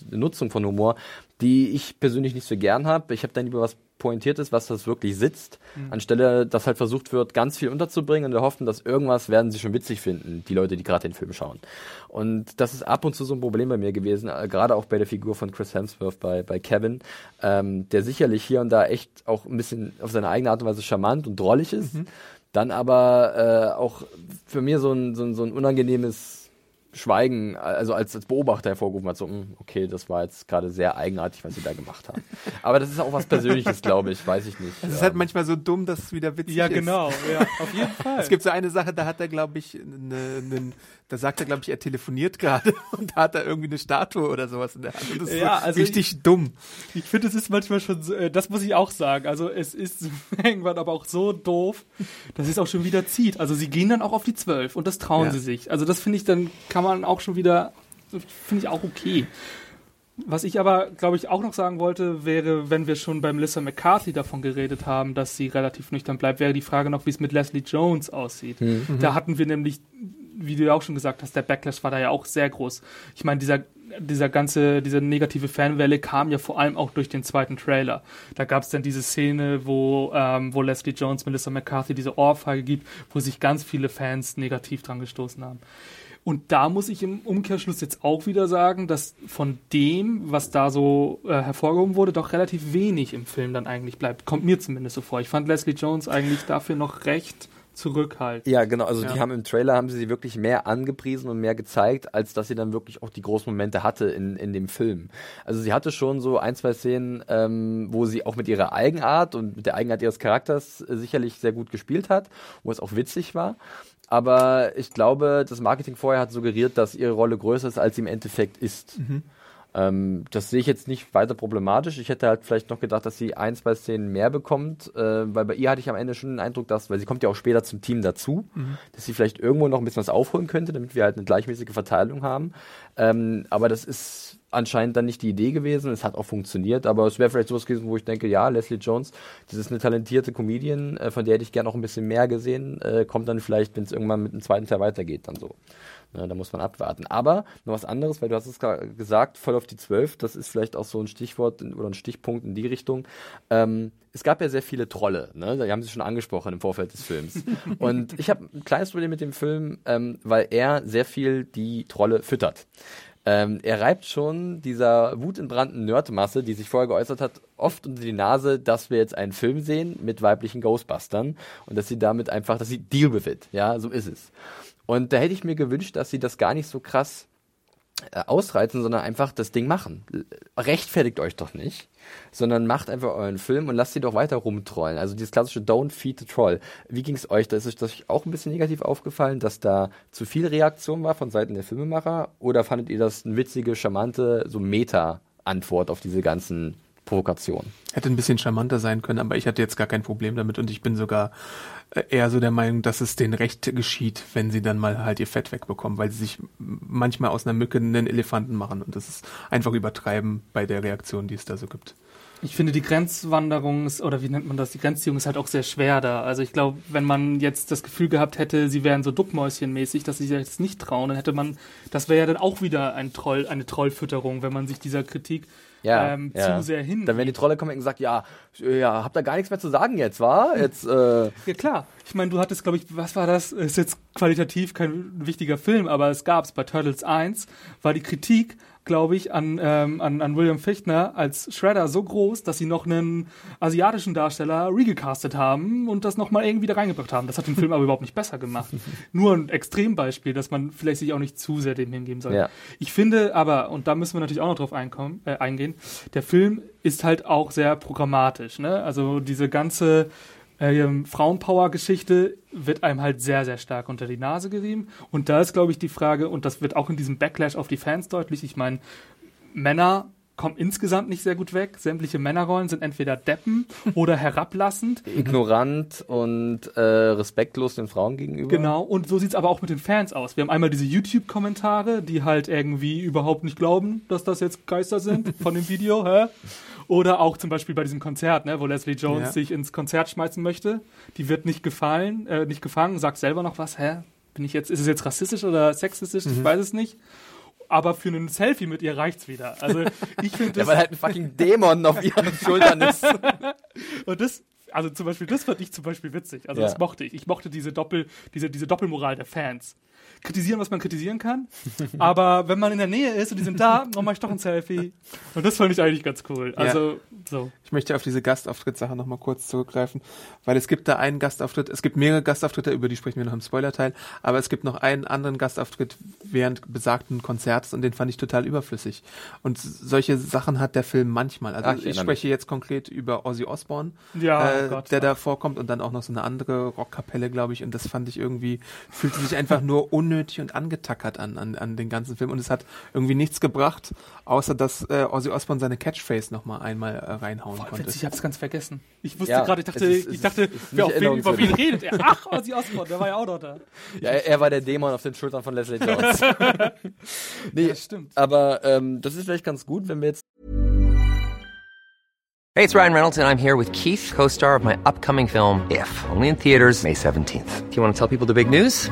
Nutzung von Humor, die ich persönlich nicht so gern habe. Ich habe dann lieber was Pointiertes, was das wirklich sitzt, anstelle, dass halt versucht wird, ganz viel unterzubringen und wir hoffen, dass irgendwas werden sie schon witzig finden, die Leute, die gerade den Film schauen. Und das ist ab und zu so ein Problem bei mir gewesen, äh, gerade auch bei der Figur von Chris Hemsworth, bei, bei Kevin, ähm, der sicherlich hier und da echt auch ein bisschen auf seine eigene Art und Weise charmant und drollig ist, dann aber äh, auch für mir so ein, so ein, so ein unangenehmes Schweigen, also als, als Beobachter hervorgerufen hat, so, hm, okay, das war jetzt gerade sehr eigenartig, was sie da gemacht haben. Aber das ist auch was Persönliches, glaube ich, weiß ich nicht. Es ist Ja. halt manchmal so dumm, dass es wieder witzig Ja, ist. genau. Ja, auf jeden *laughs* Fall. Es gibt so eine Sache, da hat er, glaube ich, ne, ne, da sagt er, glaube ich, er telefoniert gerade *laughs* und da hat er irgendwie eine Statue oder sowas in der Hand. Und das ist Ja, so also richtig dumm. Ich finde, es ist manchmal schon, so, äh, das muss ich auch sagen. Also es ist *laughs* irgendwann aber auch so doof, dass es auch schon wieder zieht. Also sie gehen dann auch auf die 12 und das trauen Ja. sie sich. Also das finde ich, dann kann man auch schon wieder, finde ich auch okay. Was ich aber, glaube ich, auch noch sagen wollte, wäre, wenn wir schon bei Melissa McCarthy davon geredet haben, dass sie relativ nüchtern bleibt, wäre die Frage noch, wie es mit Leslie Jones aussieht. Da hatten wir nämlich, wie du ja auch schon gesagt hast, der Backlash war da ja auch sehr groß. Ich meine, dieser, dieser ganze, diese negative Fanwelle kam ja vor allem auch durch den zweiten Trailer. Da gab es dann diese Szene, wo, ähm, wo Leslie Jones Melissa McCarthy diese Ohrfeige gibt, wo sich ganz viele Fans negativ dran gestoßen haben. Und da muss ich im Umkehrschluss jetzt auch wieder sagen, dass von dem, was da so äh, hervorgehoben wurde, doch relativ wenig im Film dann eigentlich bleibt. Kommt mir zumindest so vor. Ich fand Leslie Jones eigentlich dafür noch recht zurückhaltend. Ja, genau. Also Ja. die haben im Trailer haben sie sie wirklich mehr angepriesen und mehr gezeigt, als dass sie dann wirklich auch die großen Momente hatte in, in dem Film. Also sie hatte schon so ein, zwei Szenen, ähm, wo sie auch mit ihrer Eigenart und mit der Eigenart ihres Charakters äh, sicherlich sehr gut gespielt hat, wo es auch witzig war. Aber ich glaube, das Marketing vorher hat suggeriert, dass ihre Rolle größer ist, als sie im Endeffekt ist. Ähm, das sehe ich jetzt nicht weiter problematisch. Ich hätte halt vielleicht noch gedacht, dass sie ein, zwei Szenen mehr bekommt, äh, weil bei ihr hatte ich am Ende schon den Eindruck, dass, weil sie kommt ja auch später zum Team dazu, dass sie vielleicht irgendwo noch ein bisschen was aufholen könnte, damit wir halt eine gleichmäßige Verteilung haben. Ähm, aber das ist anscheinend dann nicht die Idee gewesen. Es hat auch funktioniert, aber es wäre vielleicht sowas gewesen, wo ich denke, ja, Leslie Jones, das ist eine talentierte Comedian, äh, von der hätte ich gerne noch ein bisschen mehr gesehen, äh, kommt dann vielleicht, wenn es irgendwann mit dem zweiten Teil weitergeht, dann so. Ne, da muss man abwarten. Aber noch was anderes, weil du hast es gesagt, voll auf die 12, das ist vielleicht auch so ein Stichwort oder ein Stichpunkt in die Richtung. Ähm, es gab ja sehr viele Trolle, ne? die haben sie schon angesprochen im Vorfeld des Films. *laughs* Und ich habe ein kleines Problem mit dem Film, ähm, weil er sehr viel die Trolle füttert. Ähm, er reibt schon dieser wutentbrannten Nerdmasse, die sich vorher geäußert hat, oft unter die Nase, dass wir jetzt einen Film sehen mit weiblichen Ghostbustern und dass sie damit einfach, dass sie deal with it. Ja, so ist es. Und da hätte ich mir gewünscht, dass sie das gar nicht so krass äh, ausreizen, sondern einfach das Ding machen. Rechtfertigt euch doch nicht, sondern macht einfach euren Film und lasst sie doch weiter rumtrollen. Also dieses klassische Don't feed the troll. Wie ging es euch? Da ist euch das auch ein bisschen negativ aufgefallen, dass da zu viel Reaktion war von Seiten der Filmemacher? Oder fandet ihr das eine witzige, charmante, so Meta-Antwort auf diese ganzen Provokation. Hätte ein bisschen charmanter sein können, aber ich hatte jetzt gar kein Problem damit und ich bin sogar äh, eher so der Meinung, dass es denen recht geschieht, wenn sie dann mal halt ihr Fett wegbekommen, weil sie sich manchmal aus einer Mücke einen Elefanten machen und das ist einfach übertreiben bei der Reaktion, die es da so gibt. Ich finde, die Grenzwanderung ist, oder wie nennt man das, die Grenzziehung ist halt auch sehr schwer da. Also ich glaube, wenn man jetzt das Gefühl gehabt hätte, sie wären so duckmäuschenmäßig, dass sie sich jetzt nicht trauen, dann hätte man, das wäre ja dann auch wieder ein Troll, eine Trollfütterung, wenn man sich dieser Kritik ja, ähm, ja. zu sehr hin. Dann werden die Trolle kommen und sagen, ja, ja, habt ihr gar nichts mehr zu sagen jetzt, war? Jetzt, äh *laughs* Ja klar. Ich meine, du hattest, glaube ich, was war das? Ist jetzt qualitativ kein wichtiger Film, aber es gab es bei Turtles 1, war die Kritik glaube ich, an, ähm, an, an William Fichtner als Shredder so groß, dass sie noch einen asiatischen Darsteller regecastet haben und das nochmal irgendwie da reingebracht haben. Das hat den Film aber *laughs* überhaupt nicht besser gemacht. Nur ein Extrembeispiel, dass man vielleicht sich auch nicht zu sehr dem hingeben soll. Ja. Ich finde aber, und da müssen wir natürlich auch noch drauf einkommen, äh, eingehen, der Film ist halt auch sehr programmatisch. Ne? Also diese ganze äh, Frauenpower-Geschichte wird einem halt sehr, sehr stark unter die Nase gerieben. Und da ist, glaube ich, die Frage, und das wird auch in diesem Backlash auf die Fans deutlich, ich meine, Männer kommen insgesamt nicht sehr gut weg. Sämtliche Männerrollen sind entweder deppen *laughs* oder herablassend. Ignorant und äh, respektlos den Frauen gegenüber. Genau, und so sieht es aber auch mit den Fans aus. Wir haben einmal diese YouTube-Kommentare, die halt irgendwie überhaupt nicht glauben, dass das jetzt Geister sind *laughs* von dem Video. Hä? Oder auch zum Beispiel bei diesem Konzert, ne, wo Leslie Jones ja. sich ins Konzert schmeißen möchte. Die wird nicht gefallen, äh, nicht gefangen, sagt selber noch was, hä? Bin ich jetzt, ist es jetzt rassistisch oder sexistisch? Mhm. Ich weiß es nicht aber für einen Selfie mit ihr reicht's wieder. Also ich finde Ja, weil halt ein fucking Dämon auf ihren *laughs* Schultern ist. Und das, also zum Beispiel, das fand ich zum Beispiel witzig. Also ja. das mochte ich. Ich mochte diese Doppel, diese, diese Doppelmoral der Fans kritisieren, was man kritisieren kann. Aber wenn man in der Nähe ist und die sind da, *laughs* dann mache ich doch ein Selfie. Und das fand ich eigentlich ganz cool. Also, ja. so. Ich möchte auf diese Gastauftrittsache nochmal kurz zurückgreifen, weil es gibt da einen Gastauftritt, es gibt mehrere Gastauftritte, über die sprechen wir noch im Spoilerteil, aber es gibt noch einen anderen Gastauftritt während besagten Konzerts und den fand ich total überflüssig. Und solche Sachen hat der Film manchmal. Also Ach, ich, ich spreche jetzt konkret über Ozzy Osbourne, ja, äh, Gott, der ja. da vorkommt und dann auch noch so eine andere Rockkapelle, glaube ich, und das fand ich irgendwie, fühlte sich einfach nur unnötig unnötig und angetackert an, an, an den ganzen Film und es hat irgendwie nichts gebracht, außer dass äh, Ozzy Osbourne seine Catchphrase noch einmal äh, reinhauen Voll konnte. Witzig, ich hab's ganz vergessen. Ich wusste ja, gerade, ich dachte, ist, ich dachte, wer auf wen, über wen redet er? *laughs* Ach, Ozzy Osbourne, der war ja auch noch da. Ja, er war der Dämon auf den Schultern von Leslie Jones. *laughs* nee, ja, stimmt. Aber ähm, das ist vielleicht ganz gut, wenn wir jetzt Hey, it's Ryan Reynolds and I'm here with Keith, co-star of my upcoming film If, only in theaters May 17th. Do you want to tell people the big news?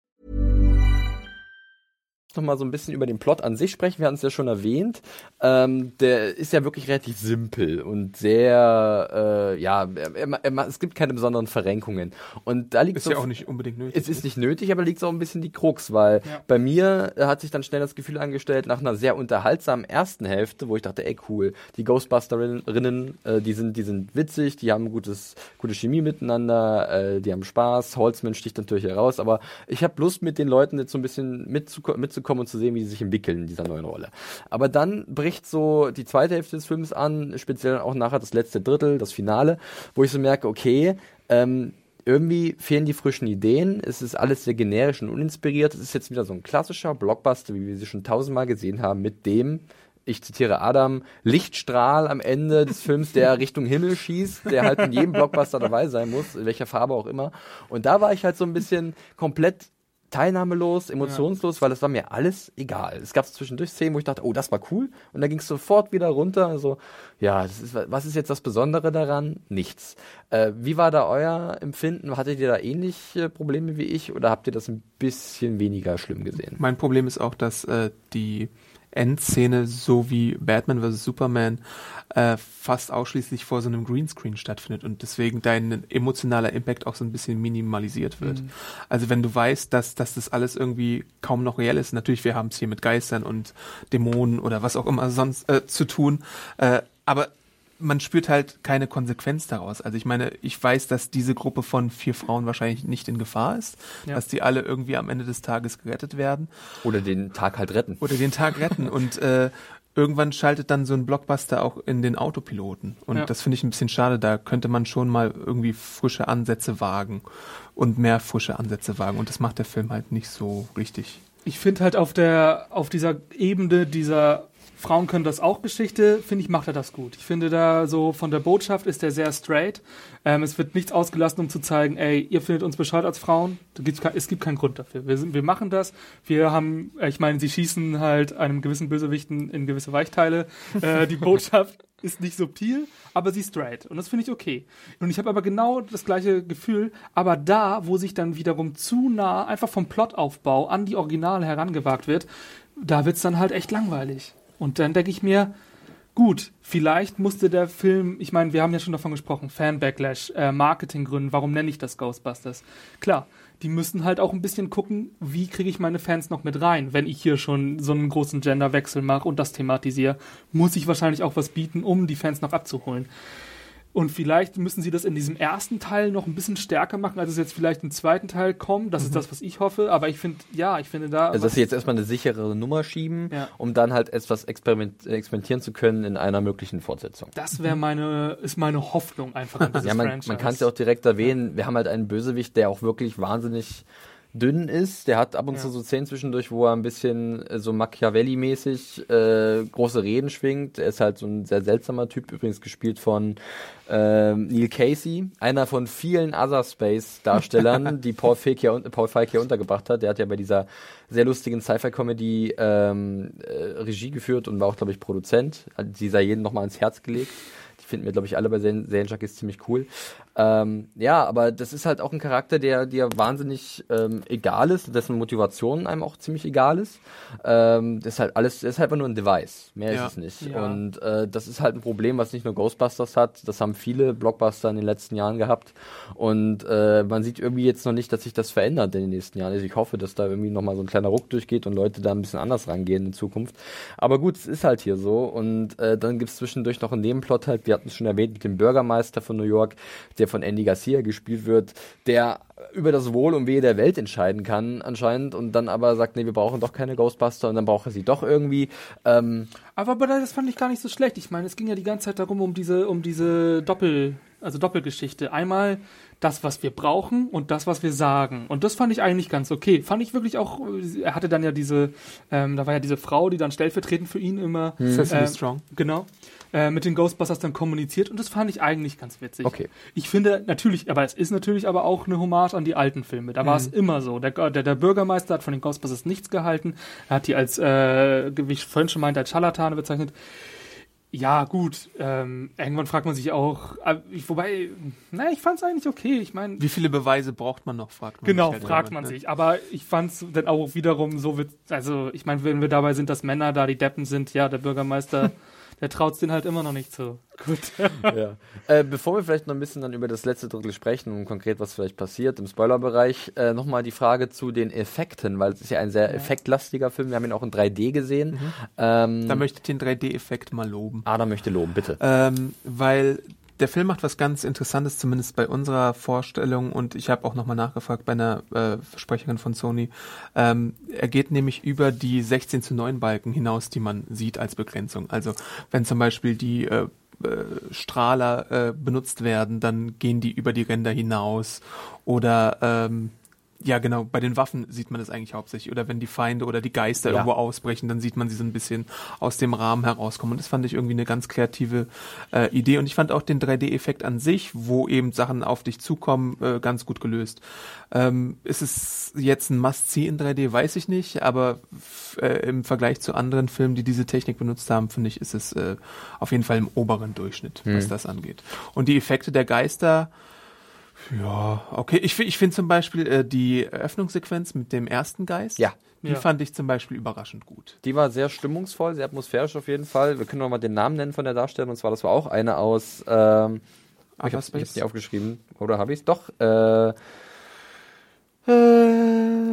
Noch mal so ein bisschen über den Plot an sich sprechen. Wir hatten es ja schon erwähnt. Ähm, der ist ja wirklich relativ simpel und sehr, äh, ja, er, er, es gibt keine besonderen Verrenkungen. Und da liegt ist so, ja auch nicht unbedingt nötig. Es ist nicht nötig, aber liegt so ein bisschen die Krux, weil ja. bei mir hat sich dann schnell das Gefühl angestellt, nach einer sehr unterhaltsamen ersten Hälfte, wo ich dachte, ey cool, die Ghostbusterinnen, äh, die sind, die sind witzig, die haben gutes, gute Chemie miteinander, äh, die haben Spaß. Holzman sticht natürlich heraus, aber ich habe Lust mit den Leuten jetzt so ein bisschen mitzukommen mit kommen und zu sehen, wie sie sich entwickeln in dieser neuen Rolle. Aber dann bricht so die zweite Hälfte des Films an, speziell auch nachher das letzte Drittel, das Finale, wo ich so merke, okay, ähm, irgendwie fehlen die frischen Ideen. Es ist alles sehr generisch und uninspiriert. Es ist jetzt wieder so ein klassischer Blockbuster, wie wir sie schon tausendmal gesehen haben, mit dem ich zitiere Adam, Lichtstrahl am Ende des Films, der *laughs* Richtung Himmel schießt, der halt in jedem Blockbuster dabei sein muss, in welcher Farbe auch immer. Und da war ich halt so ein bisschen komplett teilnahmelos, emotionslos, ja. weil es war mir alles egal. Es gab zwischendurch Szenen, wo ich dachte, oh, das war cool. Und dann ging es sofort wieder runter. Also, ja, ist, was ist jetzt das Besondere daran? Nichts. Äh, wie war da euer Empfinden? Hattet ihr da ähnliche Probleme wie ich oder habt ihr das ein bisschen weniger schlimm gesehen? Mein Problem ist auch, dass äh, die Endszene, so wie Batman vs. Superman, äh, fast ausschließlich vor so einem Greenscreen stattfindet und deswegen dein emotionaler Impact auch so ein bisschen minimalisiert wird. Mhm. Also wenn du weißt, dass, dass das alles irgendwie kaum noch real ist, natürlich, wir haben es hier mit Geistern und Dämonen oder was auch immer sonst äh, zu tun, äh, aber man spürt halt keine Konsequenz daraus. Also ich meine, ich weiß, dass diese Gruppe von vier Frauen wahrscheinlich nicht in Gefahr ist, ja. dass die alle irgendwie am Ende des Tages gerettet werden. Oder den Tag halt retten. Oder den Tag retten. *laughs* Und äh, irgendwann schaltet dann so ein Blockbuster auch in den Autopiloten. Und ja. das finde ich ein bisschen schade. Da könnte man schon mal irgendwie frische Ansätze wagen und mehr frische Ansätze wagen. Und das macht der Film halt nicht so richtig. Ich finde halt auf der, auf dieser Ebene dieser Frauen können das auch Geschichte, finde ich, macht er das gut. Ich finde da so von der Botschaft ist er sehr straight. Ähm, es wird nichts ausgelassen, um zu zeigen, ey, ihr findet uns bescheuert als Frauen. es gibt keinen Grund dafür. Wir, sind, wir machen das. Wir haben, ich meine, sie schießen halt einem gewissen Bösewichten in gewisse Weichteile. Äh, die *laughs* Botschaft ist nicht subtil, aber sie straight. Und das finde ich okay. Und ich habe aber genau das gleiche Gefühl, aber da, wo sich dann wiederum zu nah einfach vom Plotaufbau an die Originale herangewagt wird, da wird es dann halt echt langweilig. Und dann denke ich mir, gut, vielleicht musste der Film, ich meine, wir haben ja schon davon gesprochen, Fan-Backlash, äh, Marketinggründen, warum nenne ich das Ghostbusters? Klar, die müssen halt auch ein bisschen gucken, wie kriege ich meine Fans noch mit rein, wenn ich hier schon so einen großen Genderwechsel mache und das thematisiere, muss ich wahrscheinlich auch was bieten, um die Fans noch abzuholen. Und vielleicht müssen sie das in diesem ersten Teil noch ein bisschen stärker machen, als es jetzt vielleicht im zweiten Teil kommt. Das mhm. ist das, was ich hoffe. Aber ich finde, ja, ich finde da. Also, dass sie jetzt erstmal eine sichere Nummer schieben, ja. um dann halt etwas experiment experimentieren zu können in einer möglichen Fortsetzung. Das wäre meine, ist meine Hoffnung einfach an *laughs* dieses ja, man, Franchise. Man kann es ja auch direkt erwähnen. Ja. Wir haben halt einen Bösewicht, der auch wirklich wahnsinnig dünn ist. Der hat ab und ja. zu so Szenen zwischendurch, wo er ein bisschen äh, so Machiavelli-mäßig äh, große Reden schwingt. Er ist halt so ein sehr seltsamer Typ, übrigens gespielt von äh, Neil Casey, einer von vielen Other Space-Darstellern, *laughs* die Paul Feig, hier, Paul Feig hier untergebracht hat. Der hat ja bei dieser sehr lustigen Sci-Fi-Comedy ähm, äh, Regie geführt und war auch, glaube ich, Produzent. Die sei jedem nochmal ans Herz gelegt finden wir, glaube ich, alle bei Serienjunkies ziemlich cool. Ähm, ja, aber das ist halt auch ein Charakter, der dir wahnsinnig ähm, egal ist, dessen Motivation einem auch ziemlich egal ist. Ähm, das ist halt alles, das ist halt einfach nur ein Device. Mehr ja. ist es nicht. Ja. Und äh, das ist halt ein Problem, was nicht nur Ghostbusters hat. Das haben viele Blockbuster in den letzten Jahren gehabt. Und äh, man sieht irgendwie jetzt noch nicht, dass sich das verändert in den nächsten Jahren. Also ich hoffe, dass da irgendwie nochmal so ein kleiner Ruck durchgeht und Leute da ein bisschen anders rangehen in Zukunft. Aber gut, es ist halt hier so. Und äh, dann gibt es zwischendurch noch einen Nebenplot halt, wir hatten es schon erwähnt, mit dem Bürgermeister von New York, der von Andy Garcia gespielt wird, der über das Wohl und Wehe der Welt entscheiden kann anscheinend und dann aber sagt, nee, wir brauchen doch keine Ghostbuster und dann braucht er sie doch irgendwie. Ähm aber, aber das fand ich gar nicht so schlecht. Ich meine, es ging ja die ganze Zeit darum, um diese, um diese Doppel, also Doppelgeschichte. Einmal das, was wir brauchen und das, was wir sagen. Und das fand ich eigentlich ganz okay. Fand ich wirklich auch, er hatte dann ja diese, ähm, da war ja diese Frau, die dann stellvertretend für ihn immer. Hm. Cecily äh, Strong. Genau äh, mit den Ghostbusters dann kommuniziert und das fand ich eigentlich ganz witzig. Okay. Ich finde natürlich, aber es ist natürlich aber auch eine Hommage an die alten Filme. Da war es mhm. immer so. Der, der, der, Bürgermeister hat von den Ghostbusters nichts gehalten. Er hat die als, äh, wie ich vorhin schon meinte, als Scharlatane bezeichnet. Ja, gut. Ähm, irgendwann fragt man sich auch, äh, wobei, na, ich fand es eigentlich okay. Ich meine, wie viele Beweise braucht man noch? Fragt man genau, sich. Genau, fragt man ne? sich. Aber ich fand es dann auch wiederum so, also ich meine, wenn wir dabei sind, dass Männer da die Deppen sind, ja, der Bürgermeister *laughs* der traut es den halt immer noch nicht zu. Gut. *laughs* ja. äh, bevor wir vielleicht noch ein bisschen dann über das letzte Drittel sprechen und konkret, was vielleicht passiert im Spoilerbereich, äh, nochmal die Frage zu den Effekten, weil es ist ja ein sehr ja. effektlastiger Film. Wir haben ihn auch in 3D gesehen. Mhm. Ähm, da möchte ich den 3D-Effekt mal loben. Ah, da möchte loben, bitte. Ähm, weil der Film macht was ganz Interessantes, zumindest bei unserer Vorstellung. Und ich habe auch nochmal nachgefragt bei einer äh, Sprecherin von Sony. Ähm, er geht nämlich über die 16 zu 9 Balken hinaus, die man sieht als Begrenzung. Also wenn zum Beispiel die äh, äh, Strahler äh, benutzt werden, dann gehen die über die Ränder hinaus. Oder ähm, ja, genau. Bei den Waffen sieht man das eigentlich hauptsächlich. Oder wenn die Feinde oder die Geister Ja. irgendwo ausbrechen, dann sieht man sie so ein bisschen aus dem Rahmen herauskommen. Und das fand ich irgendwie eine ganz kreative äh, Idee. Und ich fand auch den 3D-Effekt an sich, wo eben Sachen auf dich zukommen, äh, ganz gut gelöst. Ähm, ist es jetzt ein Must-See in 3D, weiß ich nicht. Aber äh, im Vergleich zu anderen Filmen, die diese Technik benutzt haben, finde ich, ist es äh, auf jeden Fall im oberen Durchschnitt, was das angeht. Und die Effekte der Geister, ja, okay. Ich, ich finde zum Beispiel äh, die Eröffnungssequenz mit dem ersten Geist. Ja. Die Ja. fand ich zum Beispiel überraschend gut. Die war sehr stimmungsvoll, sehr atmosphärisch auf jeden Fall. Wir können noch mal den Namen nennen von der Darstellerin. Und zwar, das war auch eine aus. Ähm, ich habe hab's nicht aufgeschrieben. Oder habe ich es? Doch. Äh, äh,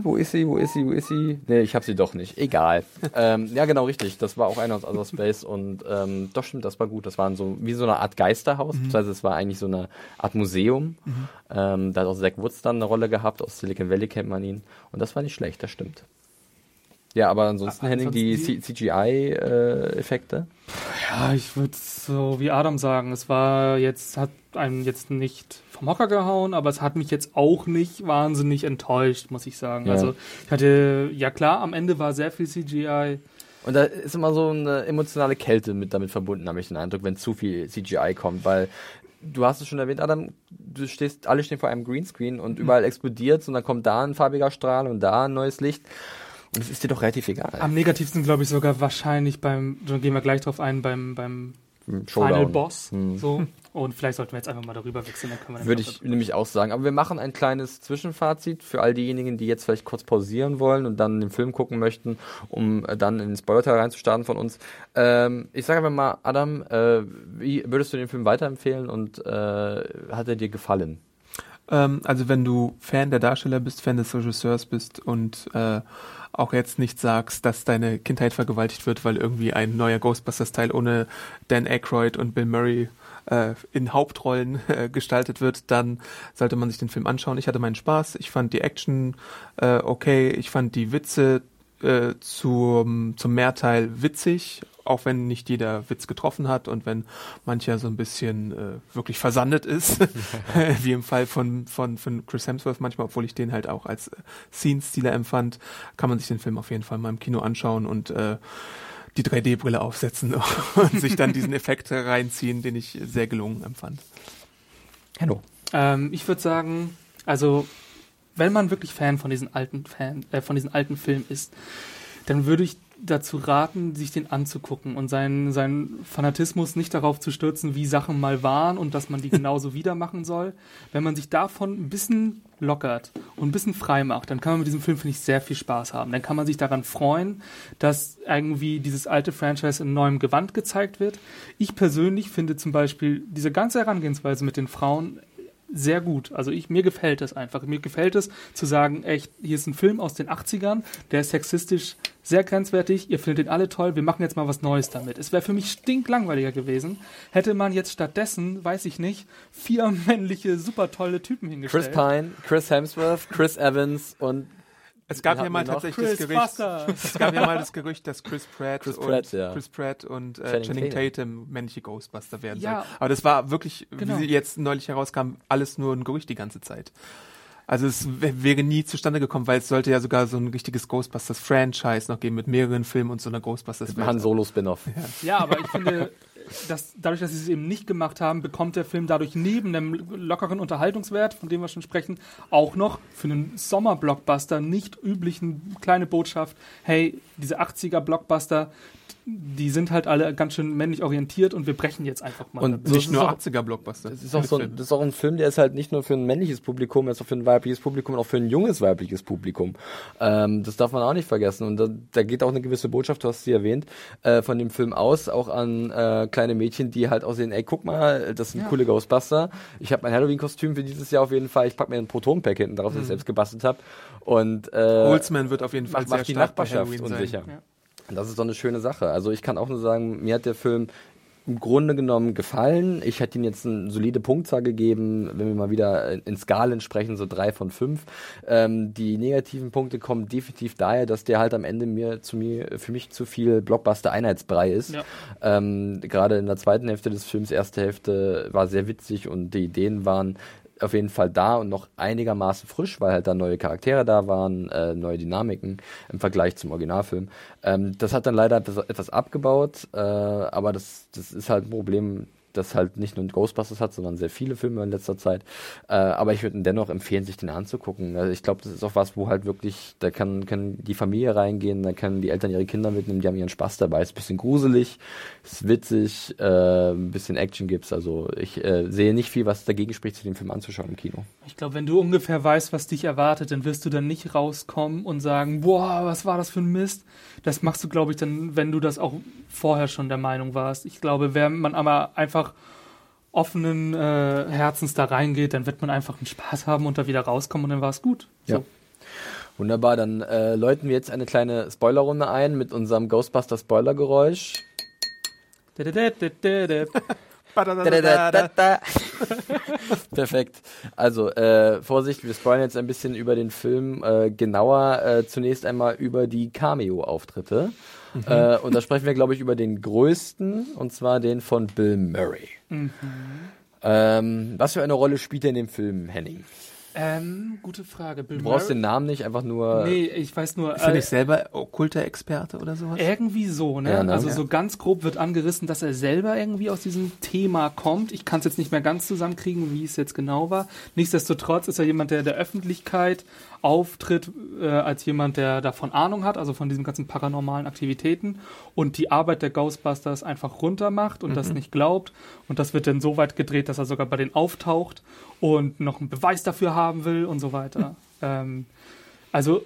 wo ist sie? Wo ist sie? Wo ist sie? Nee, ich habe sie doch nicht. Egal. *laughs* ähm, ja, genau, richtig. Das war auch einer aus Other Space. Und ähm, doch stimmt, das war gut. Das war so wie so eine Art Geisterhaus. Beziehungsweise es war eigentlich so eine Art Museum. Ähm, da hat auch Zach Woods dann eine Rolle gehabt. Aus Silicon Valley kennt man ihn. Und das war nicht schlecht, das stimmt. Ja, aber ansonsten, Aber Henning, die ansonsten C- CGI-Effekte. Ja, ich würde so wie Adam sagen, es war jetzt, hat einen jetzt nicht vom Hocker gehauen, aber es hat mich jetzt auch nicht wahnsinnig enttäuscht, muss ich sagen. Ja. Also ich hatte, ja klar, am Ende war sehr viel CGI. Und da ist immer so eine emotionale Kälte mit damit verbunden, habe ich den Eindruck, wenn zu viel CGI kommt, weil du hast es schon erwähnt, Adam, du stehst, alle stehen vor einem Greenscreen und überall explodiert und dann kommt da ein farbiger Strahl und da ein neues Licht. Und es ist dir doch relativ egal. Am negativsten glaube ich sogar wahrscheinlich beim, da gehen wir gleich drauf ein, beim, beim Final Boss. Hm. So. *laughs* Und vielleicht sollten wir jetzt einfach mal darüber wechseln, dann können wir dann Würde ich darüber- nämlich auch sagen. Aber wir machen ein kleines Zwischenfazit für all diejenigen, die jetzt vielleicht kurz pausieren wollen und dann den Film gucken möchten, um äh, dann in den Spoiler-Teil reinzustarten von uns. Ähm, ich sage einfach mal, Adam, äh, wie würdest du den Film weiterempfehlen und äh, hat er dir gefallen? Ähm, also wenn du Fan der Darsteller bist, Fan des Regisseurs bist und äh, auch jetzt nicht sagst, dass deine Kindheit vergewaltigt wird, weil irgendwie ein neuer Ghostbusters-Teil ohne Dan Aykroyd und Bill Murray äh, in Hauptrollen *laughs* äh, gestaltet wird, dann sollte man sich den Film anschauen. Ich hatte meinen Spaß, ich fand die Action äh, okay, ich fand die Witze äh, zum, zum Mehrteil witzig, auch wenn nicht jeder Witz getroffen hat und wenn mancher so ein bisschen äh, wirklich versandet ist, *laughs* wie im Fall von, von, von Chris Hemsworth manchmal, obwohl ich den halt auch als äh, Scene-Stealer empfand, kann man sich den Film auf jeden Fall mal im Kino anschauen und äh, die 3D-Brille aufsetzen *laughs* und sich dann diesen Effekt reinziehen, den ich sehr gelungen empfand. Hallo. Ähm, ich würde sagen, also wenn man wirklich Fan von diesen alten Fan, äh, von diesen alten Filmen ist, dann würde ich dazu raten, sich den anzugucken und seinen, seinen Fanatismus nicht darauf zu stürzen, wie Sachen mal waren und dass man die *laughs* genauso wieder machen soll. Wenn man sich davon ein bisschen lockert und ein bisschen frei macht, dann kann man mit diesem Film, finde ich, sehr viel Spaß haben. Dann kann man sich daran freuen, dass irgendwie dieses alte Franchise in neuem Gewand gezeigt wird. Ich persönlich finde zum Beispiel diese ganze Herangehensweise mit den Frauen sehr gut. Also ich, mir gefällt es einfach. Mir gefällt es zu sagen, echt, hier ist ein Film aus den 80ern, der ist sexistisch sehr grenzwertig, ihr findet ihn alle toll, wir machen jetzt mal was Neues damit. Es wäre für mich stinklangweiliger gewesen, hätte man jetzt stattdessen, weiß ich nicht, vier *laughs* männliche, super tolle Typen hingestellt. Chris Pine, Chris Hemsworth, Chris Evans und Es gab ja mal tatsächlich Chris das Gerücht, Buster. es gab ja mal das Gerücht, dass Chris Pratt, Chris und, Pratt, ja. Chris Pratt und äh, Channing Channing Tatum. Männliche Ghostbuster werden Ja. sollen. Aber das war wirklich, Genau. wie jetzt neulich herauskam, alles nur ein Gerücht die ganze Zeit. Also es w- wäre nie zustande gekommen, weil es sollte ja sogar so ein richtiges Ghostbusters-Franchise noch geben mit mehreren Filmen und so einer ghostbusters ein Han Solo Spin-off. Ja, aber ich finde, dass dadurch, dass sie es eben nicht gemacht haben, bekommt der Film dadurch neben dem lockeren Unterhaltungswert, von dem wir schon sprechen, auch noch für einen Sommer-Blockbuster nicht üblichen kleine Botschaft, hey, diese 80er-Blockbuster, die sind halt alle ganz schön männlich orientiert und wir brechen jetzt einfach mal. Und damit. so- Nicht nur Das 80er-Blockbuster. Das ist, auch so ein, das ist auch ein Film, der ist halt nicht nur für ein männliches Publikum, er ist auch für ein weibliches Publikum, auch für ein junges weibliches Publikum. Ähm, das darf man auch nicht vergessen. Und da, da geht auch eine gewisse Botschaft, du hast sie erwähnt, äh, von dem Film aus, auch an äh, kleine Mädchen, die halt aussehen, ey, guck mal, das sind Ja. coole Ghostbuster. Ich habe mein Halloween-Kostüm für dieses Jahr auf jeden Fall. Ich pack mir ein Proton-Pack hinten drauf, das ich selbst gebastelt habe. Und äh, Holzman wird auf jeden Fall macht, sehr macht die Nachbarschaft unsicher. Ja. Das ist doch eine schöne Sache. Also ich kann auch nur sagen, mir hat der Film im Grunde genommen gefallen. Ich hätte ihm jetzt eine solide Punktzahl gegeben, wenn wir mal wieder in Skalen sprechen, so drei von fünf. Ähm, die negativen Punkte kommen definitiv daher, dass der halt am Ende mir zu mir für mich zu viel Blockbuster-Einheitsbrei ist. Ja. Ähm, Gerade in der zweiten Hälfte des Films, erste Hälfte war sehr witzig und die Ideen waren auf jeden Fall da und noch einigermaßen frisch, weil halt da neue Charaktere da waren, äh, neue Dynamiken im Vergleich zum Originalfilm. Ähm, das hat dann leider etwas, abgebaut, äh, aber das, das ist halt ein Problem, das halt nicht nur Ghostbusters hat, sondern sehr viele Filme in letzter Zeit. Äh, aber ich würde dennoch empfehlen, sich den anzugucken. Also ich glaube, das ist auch was, wo halt wirklich, da kann, kann die Familie reingehen, da können die Eltern ihre Kinder mitnehmen, die haben ihren Spaß dabei. Ist ein bisschen gruselig, ist witzig, äh, ein bisschen Action gibt's. Also ich äh, sehe nicht viel, was dagegen spricht, sich den Film anzuschauen im Kino. Ich glaube, wenn du ungefähr weißt, was dich erwartet, dann wirst du dann nicht rauskommen und sagen, boah, was war das für ein Mist. Das machst du, glaube ich, dann, wenn du das auch vorher schon der Meinung warst. Ich glaube, wenn man aber einfach offenen äh, Herzens da reingeht, dann wird man einfach einen Spaß haben und da wieder rauskommen und dann war es gut. So. Ja. Wunderbar, dann äh, läuten wir jetzt eine kleine Spoilerrunde ein mit unserem Ghostbuster Spoilergeräusch. *laughs* Perfekt. Also, äh, Vorsicht, wir spoilern jetzt ein bisschen über den Film. Äh, genauer äh, zunächst einmal über die Cameo-Auftritte. Mhm. Äh, und da sprechen wir, glaube ich, über den größten, und zwar den von Bill Murray. Mhm. Ähm, was für eine Rolle spielt er in dem Film, Henning? Ähm, gute Frage. Bill du brauchst Murray? den Namen nicht, einfach nur. Nee, ich weiß nur. Ist er nicht selber okkulter Experte oder sowas? Irgendwie so, ne? Ja, ne? Also ja. so ganz grob wird angerissen, dass er selber irgendwie aus diesem Thema kommt. Ich kann es jetzt nicht mehr ganz zusammenkriegen, wie es jetzt genau war. Nichtsdestotrotz ist er jemand, der der Öffentlichkeit auftritt äh, als jemand, der davon Ahnung hat, also von diesen ganzen paranormalen Aktivitäten und die Arbeit der Ghostbusters einfach runter macht und mhm. das nicht glaubt. Und das wird dann so weit gedreht, dass er sogar bei denen auftaucht und noch einen Beweis dafür haben will und so weiter. *laughs* Ähm, also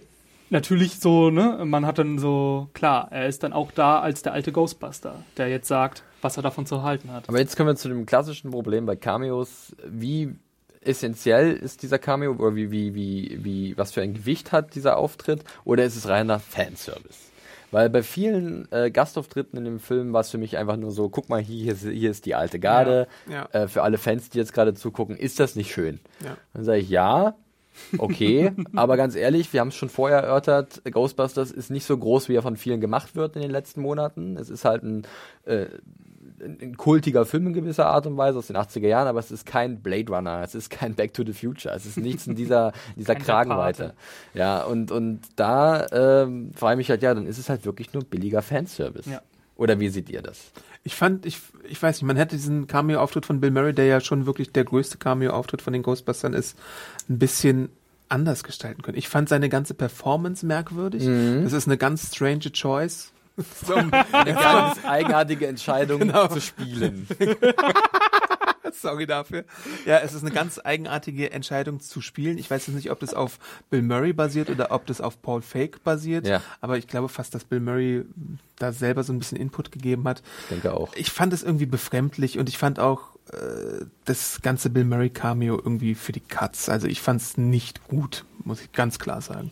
natürlich so, ne, man hat dann so, klar, er ist dann auch da als der alte Ghostbuster, der jetzt sagt, was er davon zu halten hat. Aber jetzt kommen wir zu dem klassischen Problem bei Cameos. Wie essentiell ist dieser Cameo oder wie, wie, wie, wie, was für ein Gewicht hat dieser Auftritt oder ist es reiner Fanservice? Weil bei vielen äh, Gastauftritten in dem Film war es für mich einfach nur so, guck mal, hier, hier ist die alte Garde. Ja, ja. Äh, für alle Fans, die jetzt gerade zugucken, ist das nicht schön? Ja. Dann sage ich, ja, okay, *laughs* aber ganz ehrlich, wir haben es schon vorher erörtert, Ghostbusters ist nicht so groß, wie er von vielen gemacht wird in den letzten Monaten. Es ist halt ein äh, ein kultiger Film in gewisser Art und Weise aus den 80er Jahren, aber es ist kein Blade Runner, es ist kein Back to the Future, es ist nichts in dieser, dieser *laughs* Kragenweite. Ja, und, und da ähm, frage ich mich halt, ja, dann ist es halt wirklich nur billiger Fanservice. Ja. Oder wie seht ihr das? Ich fand, ich, ich weiß nicht, man hätte diesen Cameo-Auftritt von Bill Murray, der ja schon wirklich der größte Cameo-Auftritt von den Ghostbusters ist, ein bisschen anders gestalten können. Ich fand seine ganze Performance merkwürdig. Mhm. Das ist eine ganz strange Choice *laughs* so eine ganz *laughs* eigenartige Entscheidung genau. zu spielen. *laughs* Sorry dafür. Ja, es ist eine ganz eigenartige Entscheidung zu spielen. Ich weiß jetzt nicht, ob das auf Bill Murray basiert oder ob das auf Paul Fake basiert. Ja. Aber ich glaube fast, dass Bill Murray da selber so ein bisschen Input gegeben hat. Ich denke auch. Ich fand es irgendwie befremdlich und ich fand auch äh, das ganze Bill Murray Cameo irgendwie für die Cuts. Also ich fand es nicht gut, muss ich ganz klar sagen.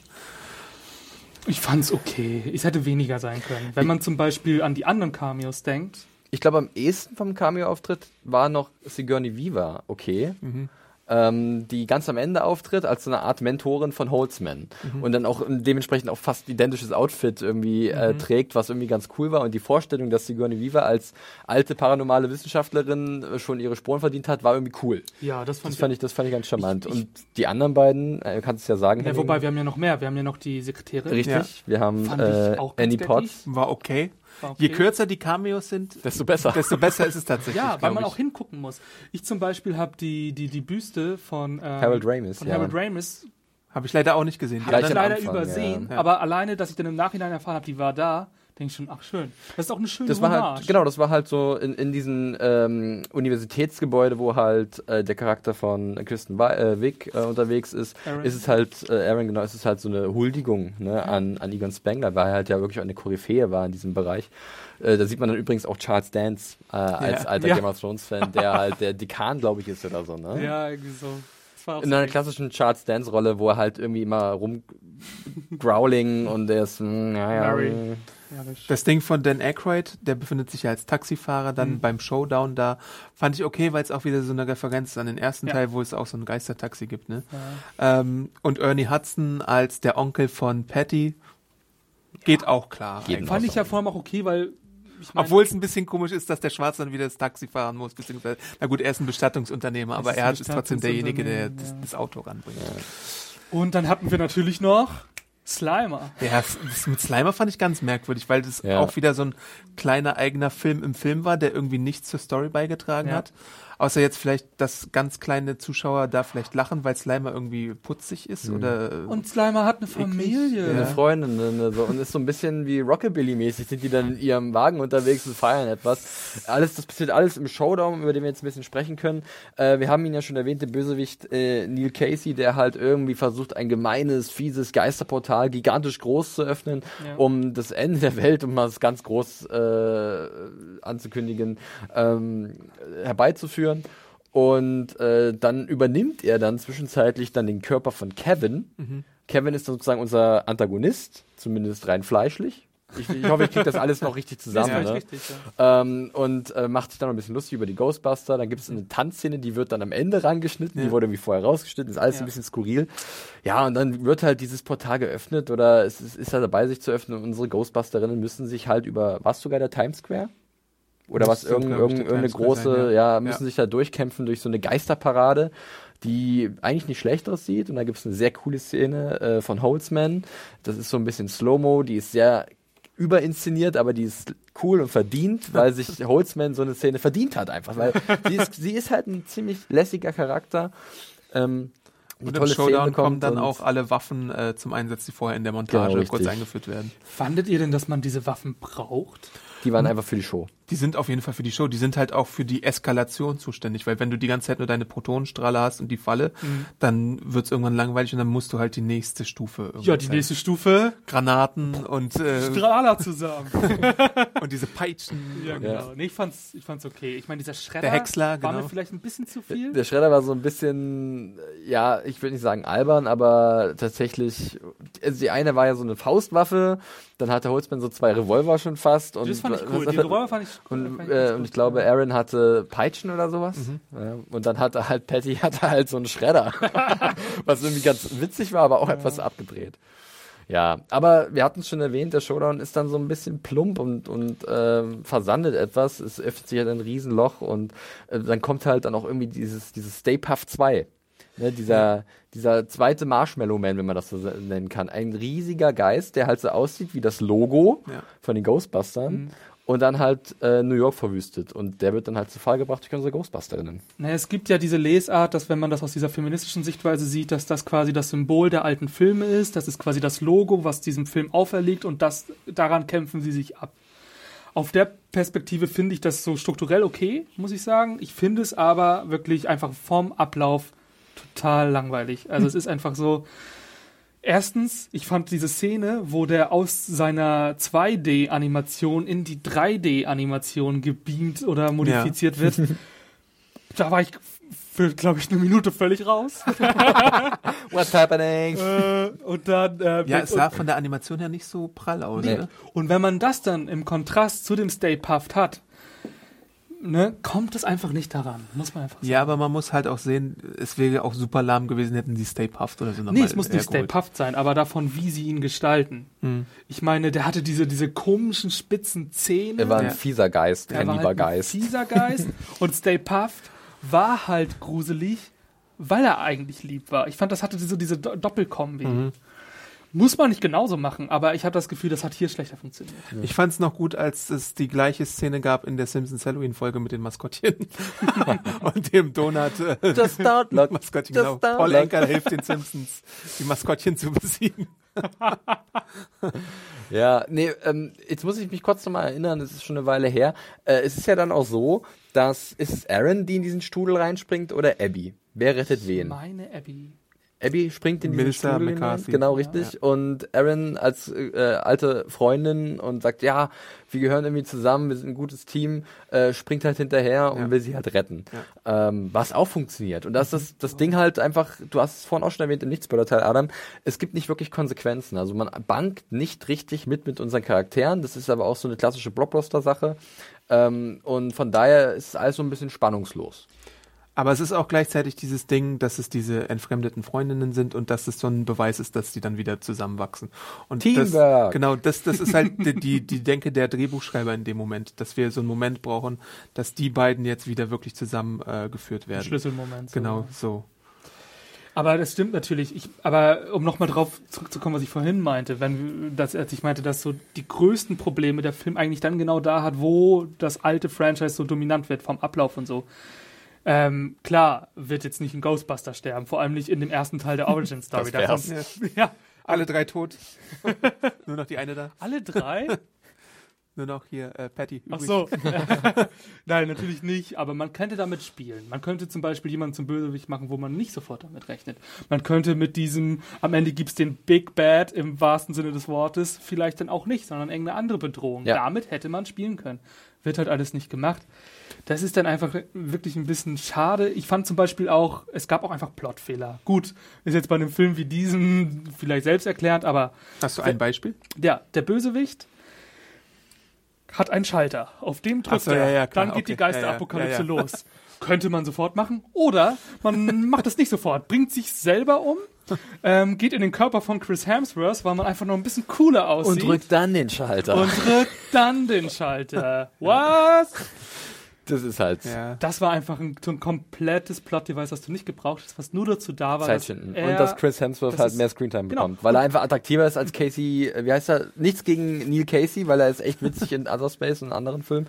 Ich fand's okay. Es hätte weniger sein können. Wenn man zum Beispiel an die anderen Cameos denkt. Ich glaube, am ehesten vom Cameo-Auftritt war noch Sigourney Weaver okay. Mhm ähm, die ganz am Ende auftritt als so eine Art Mentorin von Holzman mhm. und dann auch dementsprechend auch fast identisches Outfit irgendwie äh, mhm. trägt, was irgendwie ganz cool war und die Vorstellung, dass Sigourney Weaver als alte paranormale Wissenschaftlerin äh, schon ihre Sporen verdient hat, war irgendwie cool. Ja, das fand, das fand ich, das fand ich ganz charmant. Ich, ich, und die anderen beiden, äh, kannst du ja sagen. Ja, wobei wir haben ja noch mehr. Wir haben ja noch die Sekretärin. Richtig. Ja. Wir haben äh, Annie Potts. War okay. Okay. Je kürzer die Cameos sind, desto besser. Desto besser ist es tatsächlich. Ja, weil man ich. auch hingucken muss. Ich zum Beispiel habe die, die, die Büste von, ähm, Harold Ramis. Von ja. Harold Ramis. Habe ich leider auch nicht gesehen. Habe ich leider Anfang, übersehen. Ja. Aber alleine, dass ich dann im Nachhinein erfahren habe, die war da, denke ich schon, ach schön. Das ist auch eine schöne das war halt, Genau, das war halt so in, in diesem ähm, Universitätsgebäude, wo halt äh, der Charakter von Kristen äh, Wick äh, unterwegs ist, Aaron. ist es halt, äh, Aaron, genau, ist es halt so eine Huldigung ne, an, an Egon Spengler, weil er halt ja wirklich eine Koryphäe war in diesem Bereich. Äh, da sieht man dann übrigens auch Charles Dance äh, als ja. alter ja. Game of Thrones Fan, der *laughs* halt der Dekan, glaube ich, ist oder so, ne? Ja, irgendwie so. In einer klassischen Charles Dance Rolle, wo er halt irgendwie immer rum growling und der ist, mm, ja, ja. Das Ding von Dan Aykroyd, der befindet sich ja als Taxifahrer dann mhm. beim Showdown da, fand ich okay, weil es auch wieder so eine Referenz ist an den ersten ja. Teil, wo es auch so ein Geistertaxi gibt, ne? Ja. Ähm, und Ernie Hudson als der Onkel von Patty geht auch klar. Geht fand ich ja vor allem auch okay, weil Obwohl es ein bisschen komisch ist, dass der Schwarz dann wieder das Taxi fahren muss, beziehungsweise, na gut, er ist ein Bestattungsunternehmer, aber ist er ist trotzdem derjenige, der das, Bestattungsunternehmen, das Auto ranbringt. Und dann hatten wir natürlich noch Slimer. Ja, das das mit Slimer fand ich ganz merkwürdig, weil das Ja. auch wieder so ein kleiner eigener Film im Film war, der irgendwie nichts zur Story beigetragen Ja. hat. Außer jetzt vielleicht, dass ganz kleine Zuschauer da vielleicht lachen, weil Slimer irgendwie putzig ist oder Und Slimer hat eine Familie. Eine Ja. Freundin eine, so, und ist so ein bisschen wie Rockabilly-mäßig, sind die dann in ihrem Wagen unterwegs und feiern etwas. Alles, das passiert alles im Showdown, über den wir jetzt ein bisschen sprechen können. Äh, wir haben ihn ja schon erwähnt, den Bösewicht äh, Neil Casey, der halt irgendwie versucht, ein gemeines, fieses Geisterportal gigantisch groß zu öffnen, Ja. um das Ende der Welt, um mal es ganz groß äh, anzukündigen, ähm, herbeizuführen. Und äh, dann übernimmt er dann zwischenzeitlich dann den Körper von Kevin. Kevin ist sozusagen unser Antagonist, zumindest rein fleischlich. Ich, ich hoffe, ich kriege das alles noch richtig zusammen. ist ne? richtig, ja. ähm, und äh, macht sich dann noch ein bisschen lustig über die Ghostbuster. Dann gibt es eine Tanzszene, die wird dann am Ende rangeschnitten, die wurde wie vorher rausgeschnitten, ist alles Ja. ein bisschen skurril. Ja, und dann wird halt dieses Portal geöffnet oder es ist, ist halt dabei, sich zu öffnen und unsere Ghostbusterinnen müssen sich halt über, was sogar der Times Square? Oder was, irgend, ich, irgend, der irgendeine große, sein, ja, ja. müssen Ja. sich da durchkämpfen durch so eine Geisterparade, die eigentlich nicht schlecht aussieht. Und da gibt es eine sehr coole Szene äh, von Holzman. Das ist so ein bisschen Slow-Mo, die ist sehr überinszeniert, aber die ist cool und verdient, *laughs* weil sich Holzman so eine Szene verdient hat einfach, weil *laughs* sie ist, sie ist halt ein ziemlich lässiger Charakter. Ähm, und im Showdown kommen dann auch alle Waffen äh, zum Einsatz, die vorher in der Montage Genau, kurz eingeführt werden. Fandet ihr denn, dass man diese Waffen braucht? Die waren einfach für die Show. Die sind auf jeden Fall für die Show, die sind halt auch für die Eskalation zuständig, weil wenn du die ganze Zeit nur deine Protonenstrahle hast und die Falle, Mhm. dann wird's irgendwann langweilig und dann musst du halt die nächste Stufe irgendwie Ja, die zeigen. nächste Stufe, Granaten und, äh, Strahler zusammen. *laughs* und diese Peitschen. ja, genau. Nee, ich fand's, ich fand's okay. Ich meine, dieser Schredder Der Häcksler, war genau. mir vielleicht ein bisschen zu viel. Der Schredder war so ein bisschen, ja, ich würde nicht sagen albern, aber tatsächlich, also die eine war ja so eine Faustwaffe, dann hatte Holzman so zwei Revolver schon fast. Und das fand ich cool. Die Revolver fand ich Und, fand ich äh, und ich glaube, Aaron hatte Peitschen oder sowas. Mhm. Ja, und dann hatte halt Patty hatte halt so einen Schredder. *laughs* was irgendwie ganz witzig war, aber auch etwas abgedreht. Ja, aber wir hatten es schon erwähnt, der Showdown ist dann so ein bisschen plump und, und ähm, versandet etwas. Es öffnet sich halt ein Riesenloch und äh, dann kommt halt dann auch irgendwie dieses, dieses Stay Puff 2. Ne, dieser, dieser zweite Marshmallow Man, wenn man das so nennen kann. Ein riesiger Geist, der halt so aussieht wie das Logo Ja. von den Ghostbustern Mhm. und dann halt äh, New York verwüstet. Und der wird dann halt zu Fall gebracht durch unsere Ghostbusterinnen. Naja, es gibt ja diese Lesart, dass wenn man das aus dieser feministischen Sichtweise sieht, dass das quasi das Symbol der alten Filme ist, das ist quasi das Logo, was diesem Film auferlegt und das, daran kämpfen sie sich ab. Auf der Perspektive finde ich das so strukturell okay, muss ich sagen. Ich finde es aber wirklich einfach vom Ablauf total langweilig. Also es ist einfach so, Erstens, ich fand diese Szene, wo der aus seiner 2D-Animation in die 3D-Animation gebeamt oder modifiziert wird, *laughs* da war ich für, glaube ich, eine Minute völlig raus. *laughs* What's happening? äh, und dann, äh, Ja, es und, sah von der Animation her nicht so prall aus. Nee. Ne? und wenn man das dann im Kontrast zu dem Stay Puft hat, ne, kommt es einfach nicht daran, muss man einfach sagen. Ja, aber man muss halt auch sehen, es wäre auch super lahm gewesen, hätten die Stay Puft oder so nochmal Nee, es muss nicht Stay. Puft sein, aber davon, wie sie ihn gestalten. Hm. Ich meine, der hatte diese, diese komischen spitzen Zähne. Er war ein fieser Geist, Er kein war lieber halt ein Geist. fieser Geist. *laughs* und Stay Puft war halt gruselig, weil er eigentlich lieb war. Ich fand, das hatte so diese Do Doppelkombi. Mhm. Muss man nicht genauso machen, aber ich habe das Gefühl, das hat hier schlechter funktioniert. Ich fand es noch gut, als es die gleiche Szene gab in der Simpsons Halloween-Folge mit den Maskottchen *laughs* und dem Donut. Äh, Just don't look. Maskottchen, Just genau. don't Paul. Anker hilft den Simpsons, die Maskottchen zu besiegen. *laughs* Ja, nee, ähm, jetzt muss ich mich kurz nochmal erinnern, es ist schon eine Weile her. Äh, es ist ja dann auch so, dass ist es Aaron, die in diesen Strudel reinspringt oder Abby? Wer rettet wen? Meine Abby. Abby springt in diesen Strudel hinein, genau richtig. Und Aaron als äh, alte Freundin und sagt, ja, wir gehören irgendwie zusammen, wir sind ein gutes Team, äh, springt halt hinterher und Ja. will sie halt retten. Ähm, was auch funktioniert. Und das ist das Ding halt einfach, du hast es vorhin auch schon erwähnt im Nichtspoiler-Teil, Adam, es gibt nicht wirklich Konsequenzen. Also man bankt nicht richtig mit mit unseren Charakteren. Das ist aber auch so eine klassische Blockbuster-Sache. Ähm, und von daher ist alles so ein bisschen spannungslos. Aber es ist auch gleichzeitig dieses Ding, dass es diese entfremdeten Freundinnen sind und dass es so ein Beweis ist, dass die dann wieder zusammenwachsen. Und Teamwork. Das, genau, das, das ist halt *laughs* die, die, die Denke der Drehbuchschreiber in dem Moment, dass wir so einen Moment brauchen, dass die beiden jetzt wieder wirklich zusammengeführt äh, werden. Schlüsselmoment. so. Genau, so. Aber das stimmt natürlich. Ich, aber um nochmal drauf zurückzukommen, was ich vorhin meinte, wenn das, als ich meinte, dass so die größten Probleme der Film eigentlich dann genau da hat, wo das alte Franchise so dominant wird vom Ablauf und so. Ähm, klar, wird jetzt nicht ein Ghostbuster sterben, vor allem nicht in dem ersten Teil der Origin Story. *laughs* Das wär's. Davon- *laughs* ja, Alle drei tot. *laughs* Nur noch die eine da. alle drei? Nur noch hier äh, Patty. Ach übrig. so. Nein, natürlich nicht, aber man könnte damit spielen. Man könnte zum Beispiel jemanden zum Bösewicht machen, wo man nicht sofort damit rechnet. Man könnte mit diesem, am Ende gibt's den Big Bad im wahrsten Sinne des Wortes, vielleicht dann auch nicht, sondern irgendeine andere Bedrohung. Ja. Damit hätte man spielen können. Wird halt alles nicht gemacht. Das ist dann einfach wirklich ein bisschen schade. Ich fand zum Beispiel auch, es gab auch einfach Plotfehler. Gut, ist jetzt bei einem Film wie diesem vielleicht selbst erklärt, aber Hast du ein Beispiel? ja, der Bösewicht hat einen Schalter. Auf dem drückt so, er. ja, ja, klar, dann geht okay. die Geisterapokalypse Ja, los. Könnte man sofort machen. Oder man macht es nicht sofort, bringt sich selber um, *laughs* ähm, geht in den Körper von Chris Hemsworth, weil man einfach noch ein bisschen cooler aussieht. Und drückt dann den Schalter. und drückt dann den Schalter. *laughs* Was? Das ist halt Ja. Das war einfach ein, so ein komplettes Plot-Device, das du nicht gebraucht hast, was nur dazu da war, Zeit er- Und dass Chris Hemsworth das halt ist- mehr Screentime genau. bekommt. Weil er einfach attraktiver ist als Casey, äh, wie heißt er? Nichts gegen Neil Casey, weil er ist echt witzig in Other Space und anderen Filmen.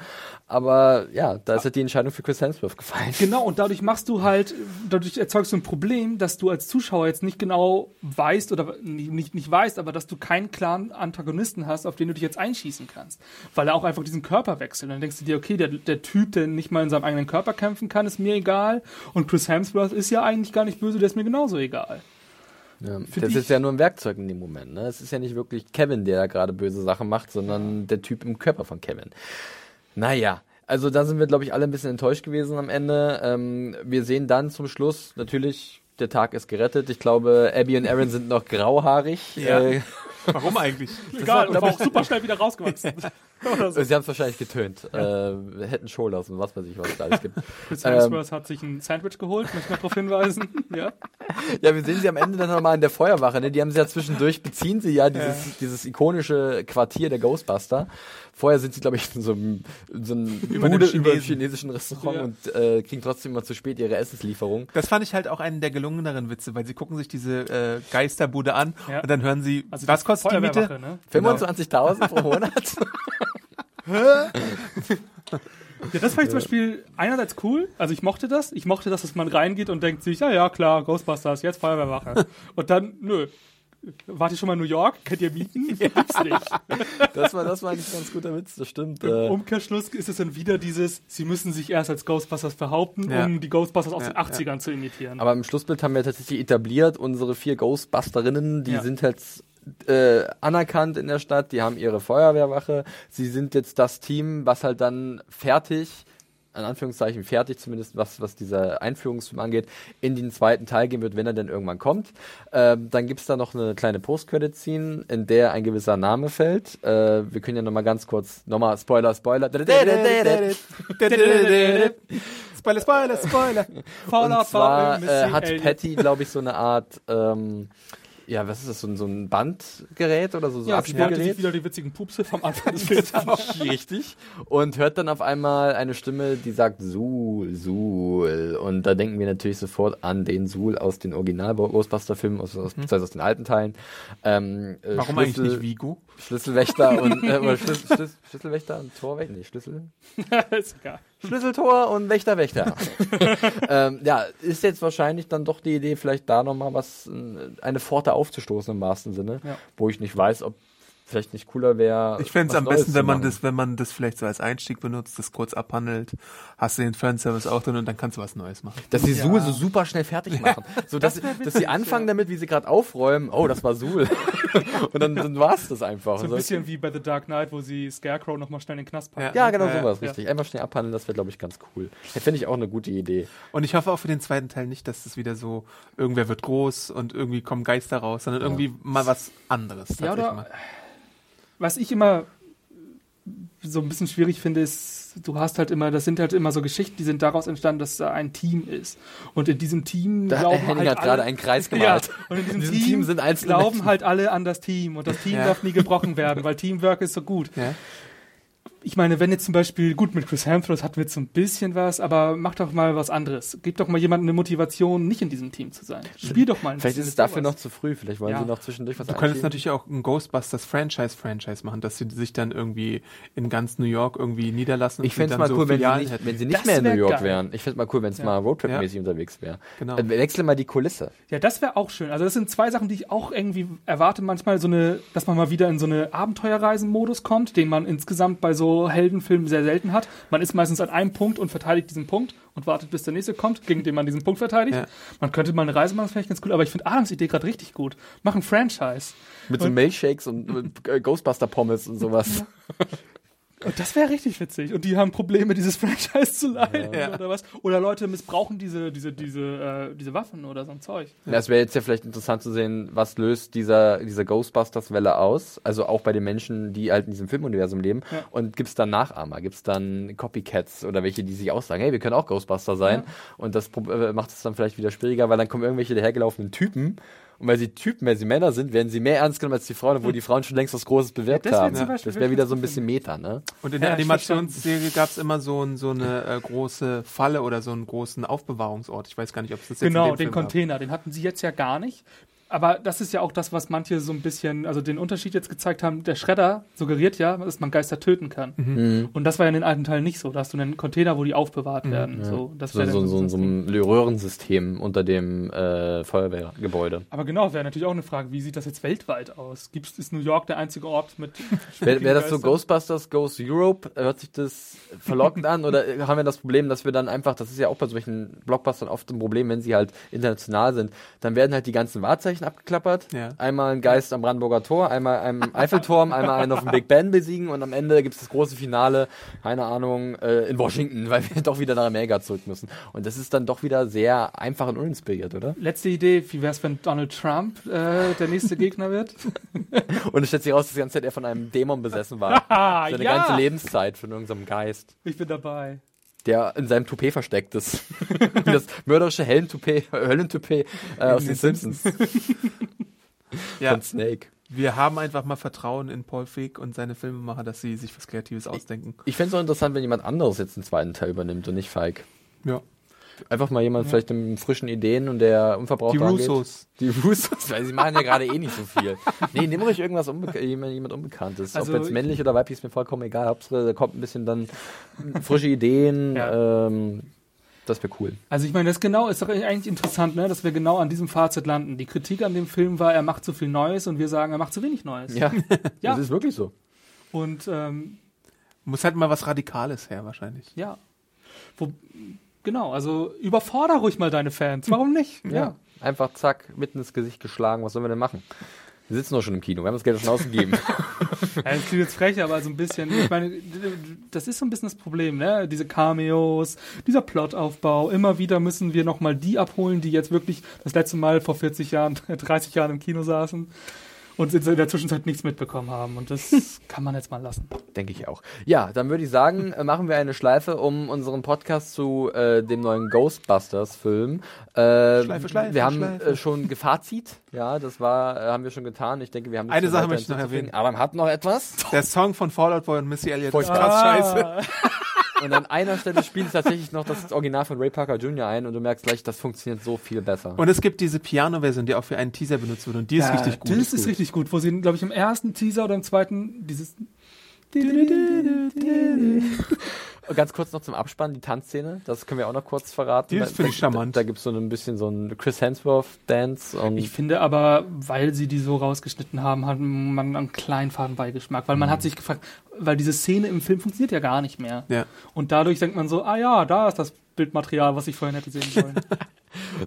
Aber ja, da ist halt die Entscheidung für Chris Hemsworth gefallen. Genau, und dadurch machst du halt, dadurch erzeugst du ein Problem, dass du als Zuschauer jetzt nicht genau weißt oder nicht, nicht, nicht weißt, aber dass du keinen klaren Antagonisten hast, auf den du dich jetzt einschießen kannst. Weil er auch einfach diesen Körper wechselt. Und dann denkst du dir, okay, der, der Typ, der nicht mal in seinem eigenen Körper kämpfen kann, ist mir egal. Und Chris Hemsworth ist ja eigentlich gar nicht böse, der ist mir genauso egal. Ja, das ist ja nur ein Werkzeug in dem Moment. Ne? Es ist ja nicht wirklich Kevin, der da gerade böse Sachen macht, sondern der Typ im Körper von Kevin. Naja, also da sind wir, glaube ich, alle ein bisschen enttäuscht gewesen am Ende. Ähm, wir sehen dann zum Schluss natürlich, der Tag ist gerettet. Ich glaube, Abby und Aaron sind noch grauhaarig. *laughs* Ja. Äh, Warum eigentlich? *laughs* Egal, und war auch super schnell wieder rausgewachsen. *laughs* So. sie haben es wahrscheinlich getönt. Äh, hätten Shoulders und was weiß ich, was es da alles gibt. Chris Ähm, Hemsworth hat sich ein Sandwich geholt, möchte ich noch darauf hinweisen. Ja. Ja, wir sehen sie am Ende dann nochmal in der Feuerwache. Ne? Die haben sie ja zwischendurch, beziehen sie ja dieses, dieses ikonische Quartier der Ghostbuster. Vorher sind sie, glaube ich, in so einem, in so einem Über Bude dem über einem Chinesen. chinesischen Restaurant Ja. und äh, kriegen trotzdem immer zu spät ihre Essenslieferung. Das fand ich halt auch einen der gelungeneren Witze, weil sie gucken sich diese äh, Geisterbude an Ja. und dann hören sie, Also was kostet die Miete? Ne? 25.000 pro Monat? *laughs* Ja, das fand ich zum Beispiel einerseits cool. Also ich mochte das. Ich mochte, dass man reingeht und denkt sich, ja, ja, klar, Ghostbusters, jetzt Feuerwehrwache. *laughs* und dann, nö. Wart ihr schon mal in New York? Kennt ihr Mieten? *laughs* Gibt's nicht. Das war, das war eigentlich ein ganz guter Witz, das stimmt. Im Äh, Umkehrschluss ist es dann wieder dieses, sie müssen sich erst als Ghostbusters behaupten, Ja. um die Ghostbusters aus Ja, den 80ern zu imitieren. aber im Schlussbild haben wir tatsächlich etabliert, unsere vier Ghostbusterinnen, die Ja. sind jetzt äh, anerkannt in der Stadt, die haben ihre Feuerwehrwache, sie sind jetzt das Team, was halt dann fertig, in Anführungszeichen fertig zumindest, was, was dieser Einführungsfilm angeht, in den zweiten Teil gehen wird, wenn er denn irgendwann kommt. Ähm, dann gibt's da noch eine kleine Post-Credit-Scene, in der ein gewisser Name fällt. Äh, wir können ja nochmal ganz kurz, nochmal Spoiler, Spoiler. Spoiler, Spoiler, Spoiler. Und zwar äh, hat. Patty, glaube ich, so eine Art, ähm, ja, was ist das, so, ein- so ein Bandgerät oder so, so ja, sie Abspielgerät? sich wieder die witzigen Pupse vom Anfang des Films anschauen. *laughs* Richtig. Und hört dann auf einmal eine Stimme, die sagt Suhl, Suhl. Und da denken wir natürlich sofort an den Suhl aus den Original-Ghostbuster-Filmen, aus, aus, beziehungsweise aus den alten Teilen. Ähm, äh, Warum Schlüssel- eigentlich nicht Vigo? Schlüsselwächter und äh, *laughs* Schlüssel, Schlüssel, Schlüsselwächter und Torwächter? Nee, Schlüssel. *laughs* ist egal. Schlüsseltor und Wächter, Wächter. *laughs* ähm, ja, ist jetzt wahrscheinlich dann doch die Idee, vielleicht da nochmal was, äh, eine Pforte aufzustoßen im wahrsten Sinne, Ja. wo ich nicht weiß, ob vielleicht nicht cooler wäre. Ich fände es am Neues besten, wenn man das, wenn man das vielleicht so als Einstieg benutzt, das kurz abhandelt, hast du den Fanservice auch drin und dann kannst du was Neues machen. Dass sie Ja. Suhl so super schnell fertig machen. So, dass, Das dass sie anfangen ja. damit, wie sie gerade aufräumen. Oh, das war Suhl. *laughs* und dann, dann war es das einfach. So ein bisschen wie bei The Dark Knight, wo sie Scarecrow nochmal schnell in den Knast packen. ja, genau Ja, sowas, ja. richtig. Einfach schnell abhandeln, das wäre, glaube ich, ganz cool. Finde ich auch eine gute Idee. Und ich hoffe auch für den zweiten Teil nicht, dass es wieder so, irgendwer wird groß und irgendwie kommen Geister raus, sondern irgendwie mal was anderes. Ja, oder mal. Was ich immer so ein bisschen schwierig finde, ist, du hast halt immer, das sind halt immer so Geschichten, die sind daraus entstanden, dass da ein Team ist. Und in diesem Team Da, glauben Henning halt hat gerade alle, einen Kreis *laughs* ja, gemalt. und in diesem, In Team, sind einzelne glauben Menschen. halt alle an das Team und das Team Ja. darf nie gebrochen werden, weil Teamwork ist so gut. Ja. Ich meine, wenn jetzt zum Beispiel, gut, mit Chris Hemsworth hatten wir jetzt so ein bisschen was, aber mach doch mal was anderes. Gib doch mal jemandem eine Motivation, nicht in diesem Team zu sein. Spiel doch mal ein Vielleicht bisschen ist es dafür sowas. noch zu früh. Vielleicht wollen Ja. sie noch zwischendurch was Du könntest natürlich auch ein Ghostbusters-Franchise-Franchise machen, dass sie sich dann irgendwie in ganz New York irgendwie niederlassen. Ich und fände es dann mal so cool, wenn sie, nicht, wenn sie nicht Das mehr in New York geil. wären. Ich fände mal cool, wenn es Ja. mal Roadtrip-mäßig unterwegs wäre. Genau. Äh, wechsle mal die Kulisse. Ja, das wäre auch schön. Also das sind zwei Sachen, die ich auch irgendwie erwarte manchmal, so eine, dass man mal wieder in so eine Abenteuerreisen-Modus kommt, den man insgesamt bei so Heldenfilmen sehr selten hat. Man ist meistens an einem Punkt und verteidigt diesen Punkt und wartet, bis der nächste kommt, gegen den man diesen Punkt verteidigt. Ja. Man könnte mal eine Reise machen, das ich ganz cool, aber ich finde Adams Idee gerade richtig gut. Mach ein Franchise. Mit so Und- Milkshakes und äh, Ghostbuster-Pommes und sowas. *laughs* Und das wäre richtig witzig. Und die haben Probleme, dieses *laughs* Franchise zu leiten Ja. oder was. Oder Leute missbrauchen diese, diese, diese, äh, diese Waffen oder so ein Zeug. Ja, Es wäre jetzt ja vielleicht interessant zu sehen, was löst dieser, diese Ghostbusters-Welle aus. Also auch bei den Menschen, die halt in diesem Filmuniversum leben. Ja. Und gibt es dann Nachahmer? Gibt es dann Copycats oder welche, die sich auch sagen, hey, wir können auch Ghostbuster sein? Und das äh, macht es dann vielleicht wieder schwieriger, weil dann kommen irgendwelche dahergelaufenen Typen. Und weil sie Typen, weil sie Männer sind, werden sie mehr ernst genommen als die Frauen, obwohl die Frauen schon längst was Großes bewirkt wär haben. Das wäre wieder so ein bisschen Meta, ne? Und in der Ja, Animationsserie gab es immer so, ein, so eine äh, große Falle oder so einen großen Aufbewahrungsort. Ich weiß gar nicht, ob es das jetzt in Genau, dem den Film gab. Container, den hatten sie jetzt ja gar nicht. Aber das ist ja auch das, was manche so ein bisschen, also den Unterschied jetzt gezeigt haben. Der Schredder suggeriert ja, dass man Geister töten kann. Mhm. Und das war ja in den alten Teilen nicht so. Da hast du einen Container, wo die aufbewahrt werden. So, das So, so, so, so ein Röhrensystem unter dem äh, Feuerwehrgebäude. Aber genau, wäre natürlich auch eine Frage, wie sieht das jetzt weltweit aus? Gibt's, ist New York der einzige Ort mit. *laughs* Wäre wär das so? Ghostbusters Goes Europe? Hört sich das verlockend an? Oder haben wir das Problem, dass wir dann einfach, das ist ja auch bei solchen Blockbustern oft ein Problem, wenn sie halt international sind, dann werden halt die ganzen Wahrzeichen abgeklappert. Ja. Einmal ein Geist am Brandenburger Tor, einmal am *laughs* Eiffelturm, einmal einen auf dem Big Ben besiegen und am Ende gibt es das große Finale, keine Ahnung, äh, in Washington, *laughs* weil wir doch wieder nach Amerika zurück müssen. Und das ist dann doch wieder sehr einfach und uninspiriert, oder? Letzte Idee, wie wäre es, wenn Donald Trump äh, der nächste Gegner wird? *laughs* Und es stellt sich raus, dass die ganze Zeit er von einem Dämon besessen war. Seine ja, ganze Lebenszeit von irgendeinem Geist. ich bin dabei. Der in seinem Toupet versteckt ist. Wie *laughs* das mörderische Höllentoupet, Höllentoupet äh, aus den Simpsons *laughs* Ja, von Snake. wir haben einfach mal Vertrauen in Paul Feig und seine Filmemacher, dass sie sich was Kreatives ausdenken. Ich fände es auch interessant, wenn jemand anderes jetzt den zweiten Teil übernimmt und nicht Feig. Ja. Einfach mal jemand vielleicht mit frischen Ideen und der unverbraucht Die. Russos. Die Russos, weil sie machen ja gerade eh nicht so viel. Nee, nimm ruhig irgendwas Unbe jemand, jemand Unbekanntes. Also Ob jetzt ich- männlich oder weiblich ist mir vollkommen egal. Hauptsache, da kommt ein bisschen dann frische Ideen. *laughs* Ja. Ähm, das wäre cool. Also ich meine, das genau ist doch eigentlich interessant, ne, dass wir genau an diesem Fazit landen. Die Kritik an dem Film war, er macht zu viel Neues und wir sagen, er macht zu wenig Neues. Ja, *laughs* Ja. das ist wirklich so. Und ähm, Muss halt mal was Radikales her, wahrscheinlich. ja, Wo, genau, also überforder ruhig mal deine Fans. Warum nicht? Ja. Einfach zack, mitten ins Gesicht geschlagen. Was sollen wir denn machen? Wir sitzen doch schon im Kino. Wir haben das Geld schon ausgegeben. *laughs* Ja, das klingt jetzt frech, aber so ein bisschen, ich meine, das ist so ein bisschen das Problem, ne? Diese Cameos, dieser Plotaufbau. Immer wieder müssen wir nochmal die abholen, die jetzt wirklich das letzte Mal vor 40 Jahren, *laughs* 30 Jahren im Kino saßen und in der Zwischenzeit nichts mitbekommen haben. Und das *laughs* kann man jetzt mal lassen. Denke ich auch. Ja, dann würde ich sagen, äh, machen wir eine Schleife um unseren Podcast zu äh, dem neuen Ghostbusters-Film. Äh, Schleife, Schleife, Wir haben Schleife. Äh, schon Gefazit. Ja, das war, äh, haben wir schon getan. Ich denke, wir haben Eine Sache möchte ich noch erwähnen. Adam hat noch etwas. Der Song von Fallout Boy und Missy Elliott ist Furchtbar. krass scheiße. *laughs* Und an einer Stelle spielt es tatsächlich noch das Original von Ray Parker Jr. ein und du merkst gleich, das funktioniert so viel besser. Und es gibt diese Piano-Version, die auch für einen Teaser benutzt wird und die ist Ja, richtig gut. Das ist richtig gut, wo sie, glaube ich, im ersten Teaser oder im zweiten dieses. Und Ganz kurz noch zum Abspann, die Tanzszene, das können wir auch noch kurz verraten. Die Da- ist, finde ich, charmant. Da, da gibt es so ein bisschen so ein Chris Hemsworth-Dance. und Ich finde aber, weil sie die so rausgeschnitten haben, hat man einen kleinen Fadenbeigeschmack. Weil man hat sich gefragt, weil diese Szene im Film funktioniert ja gar nicht mehr. Ja. Und dadurch denkt man so, ah ja, da ist das Bildmaterial, was ich vorhin hätte sehen sollen. *laughs*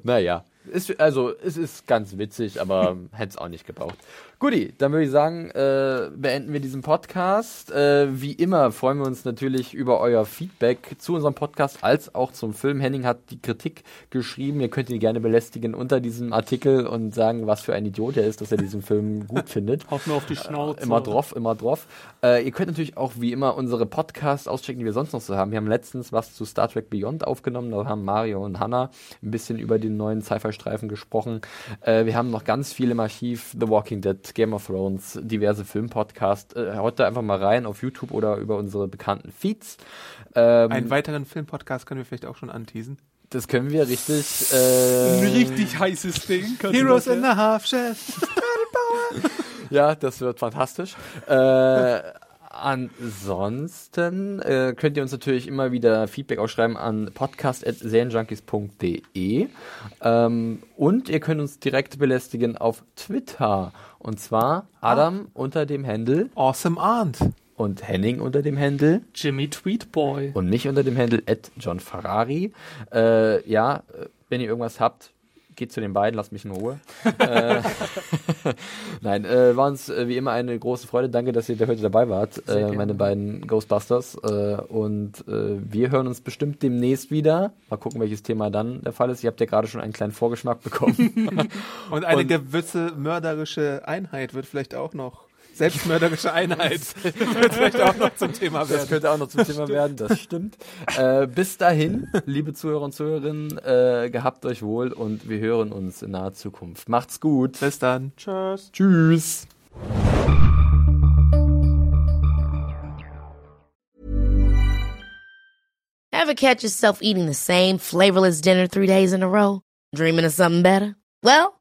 Naja, ist, also es ist ganz witzig, aber *laughs* hätte es auch nicht gebraucht. Guti, dann würde ich sagen, äh, beenden wir diesen Podcast. Äh, wie immer freuen wir uns natürlich über euer Feedback zu unserem Podcast als auch zum Film. Henning hat die Kritik geschrieben. Ihr könnt ihn gerne belästigen unter diesem Artikel und sagen, was für ein Idiot er ist, dass er diesen Film gut findet. *laughs* Haut nur auf die Schnauze. Immer drauf, immer drauf. Äh, ihr könnt natürlich auch wie immer unsere Podcasts auschecken, die wir sonst noch so haben. Wir haben letztens was zu Star Trek Beyond aufgenommen. Da haben Mario und Hannah ein bisschen über den neuen Sci-Fi-Streifen gesprochen. Äh, wir haben noch ganz viel im Archiv. The Walking Dead, Game of Thrones, diverse Filmpodcasts. Äh, haut da einfach mal rein auf YouTube oder über unsere bekannten Feeds. Ähm, Einen weiteren Filmpodcast können wir vielleicht auch schon anteasen. das können wir richtig. Ein Äh, richtig heißes Ding. Heroes in the Half Chef. *laughs* Ja, das wird fantastisch. äh, ansonsten äh, könnt ihr uns natürlich immer wieder Feedback ausschreiben an podcast.serienjunkies.de ähm, und ihr könnt uns direkt belästigen auf Twitter und zwar Adam unter dem Handle Awesome Aunt. und Henning unter dem Handle Jimmy Tweetboy. und mich unter dem Handle John Ferrari. Äh, ja, wenn ihr irgendwas habt, geht zu den beiden, lasst mich in Ruhe. *laughs* äh, *laughs* Nein, äh, war uns äh, wie immer eine große Freude. Danke, dass ihr da heute dabei wart, äh, meine beiden Ghostbusters. Äh, und äh, wir hören uns bestimmt demnächst wieder. Mal gucken, welches Thema dann der Fall ist. Ihr habt ja gerade schon einen kleinen Vorgeschmack bekommen. *laughs* Und eine Und- gewisse mörderische Einheit wird vielleicht auch noch. Selbstmörderische *laughs* Einheit *laughs* wird vielleicht auch noch zum Thema Das werden. könnte auch noch zum Thema werden, das stimmt. Äh, bis dahin, liebe Zuhörer und Zuhörerinnen, äh, gehabt euch wohl und wir hören uns in naher Zukunft. Macht's gut. Bis dann. Tschüss. Tschüss. Ever catch yourself eating the same flavorless dinner three days in a row? Dreaming of something better? Well,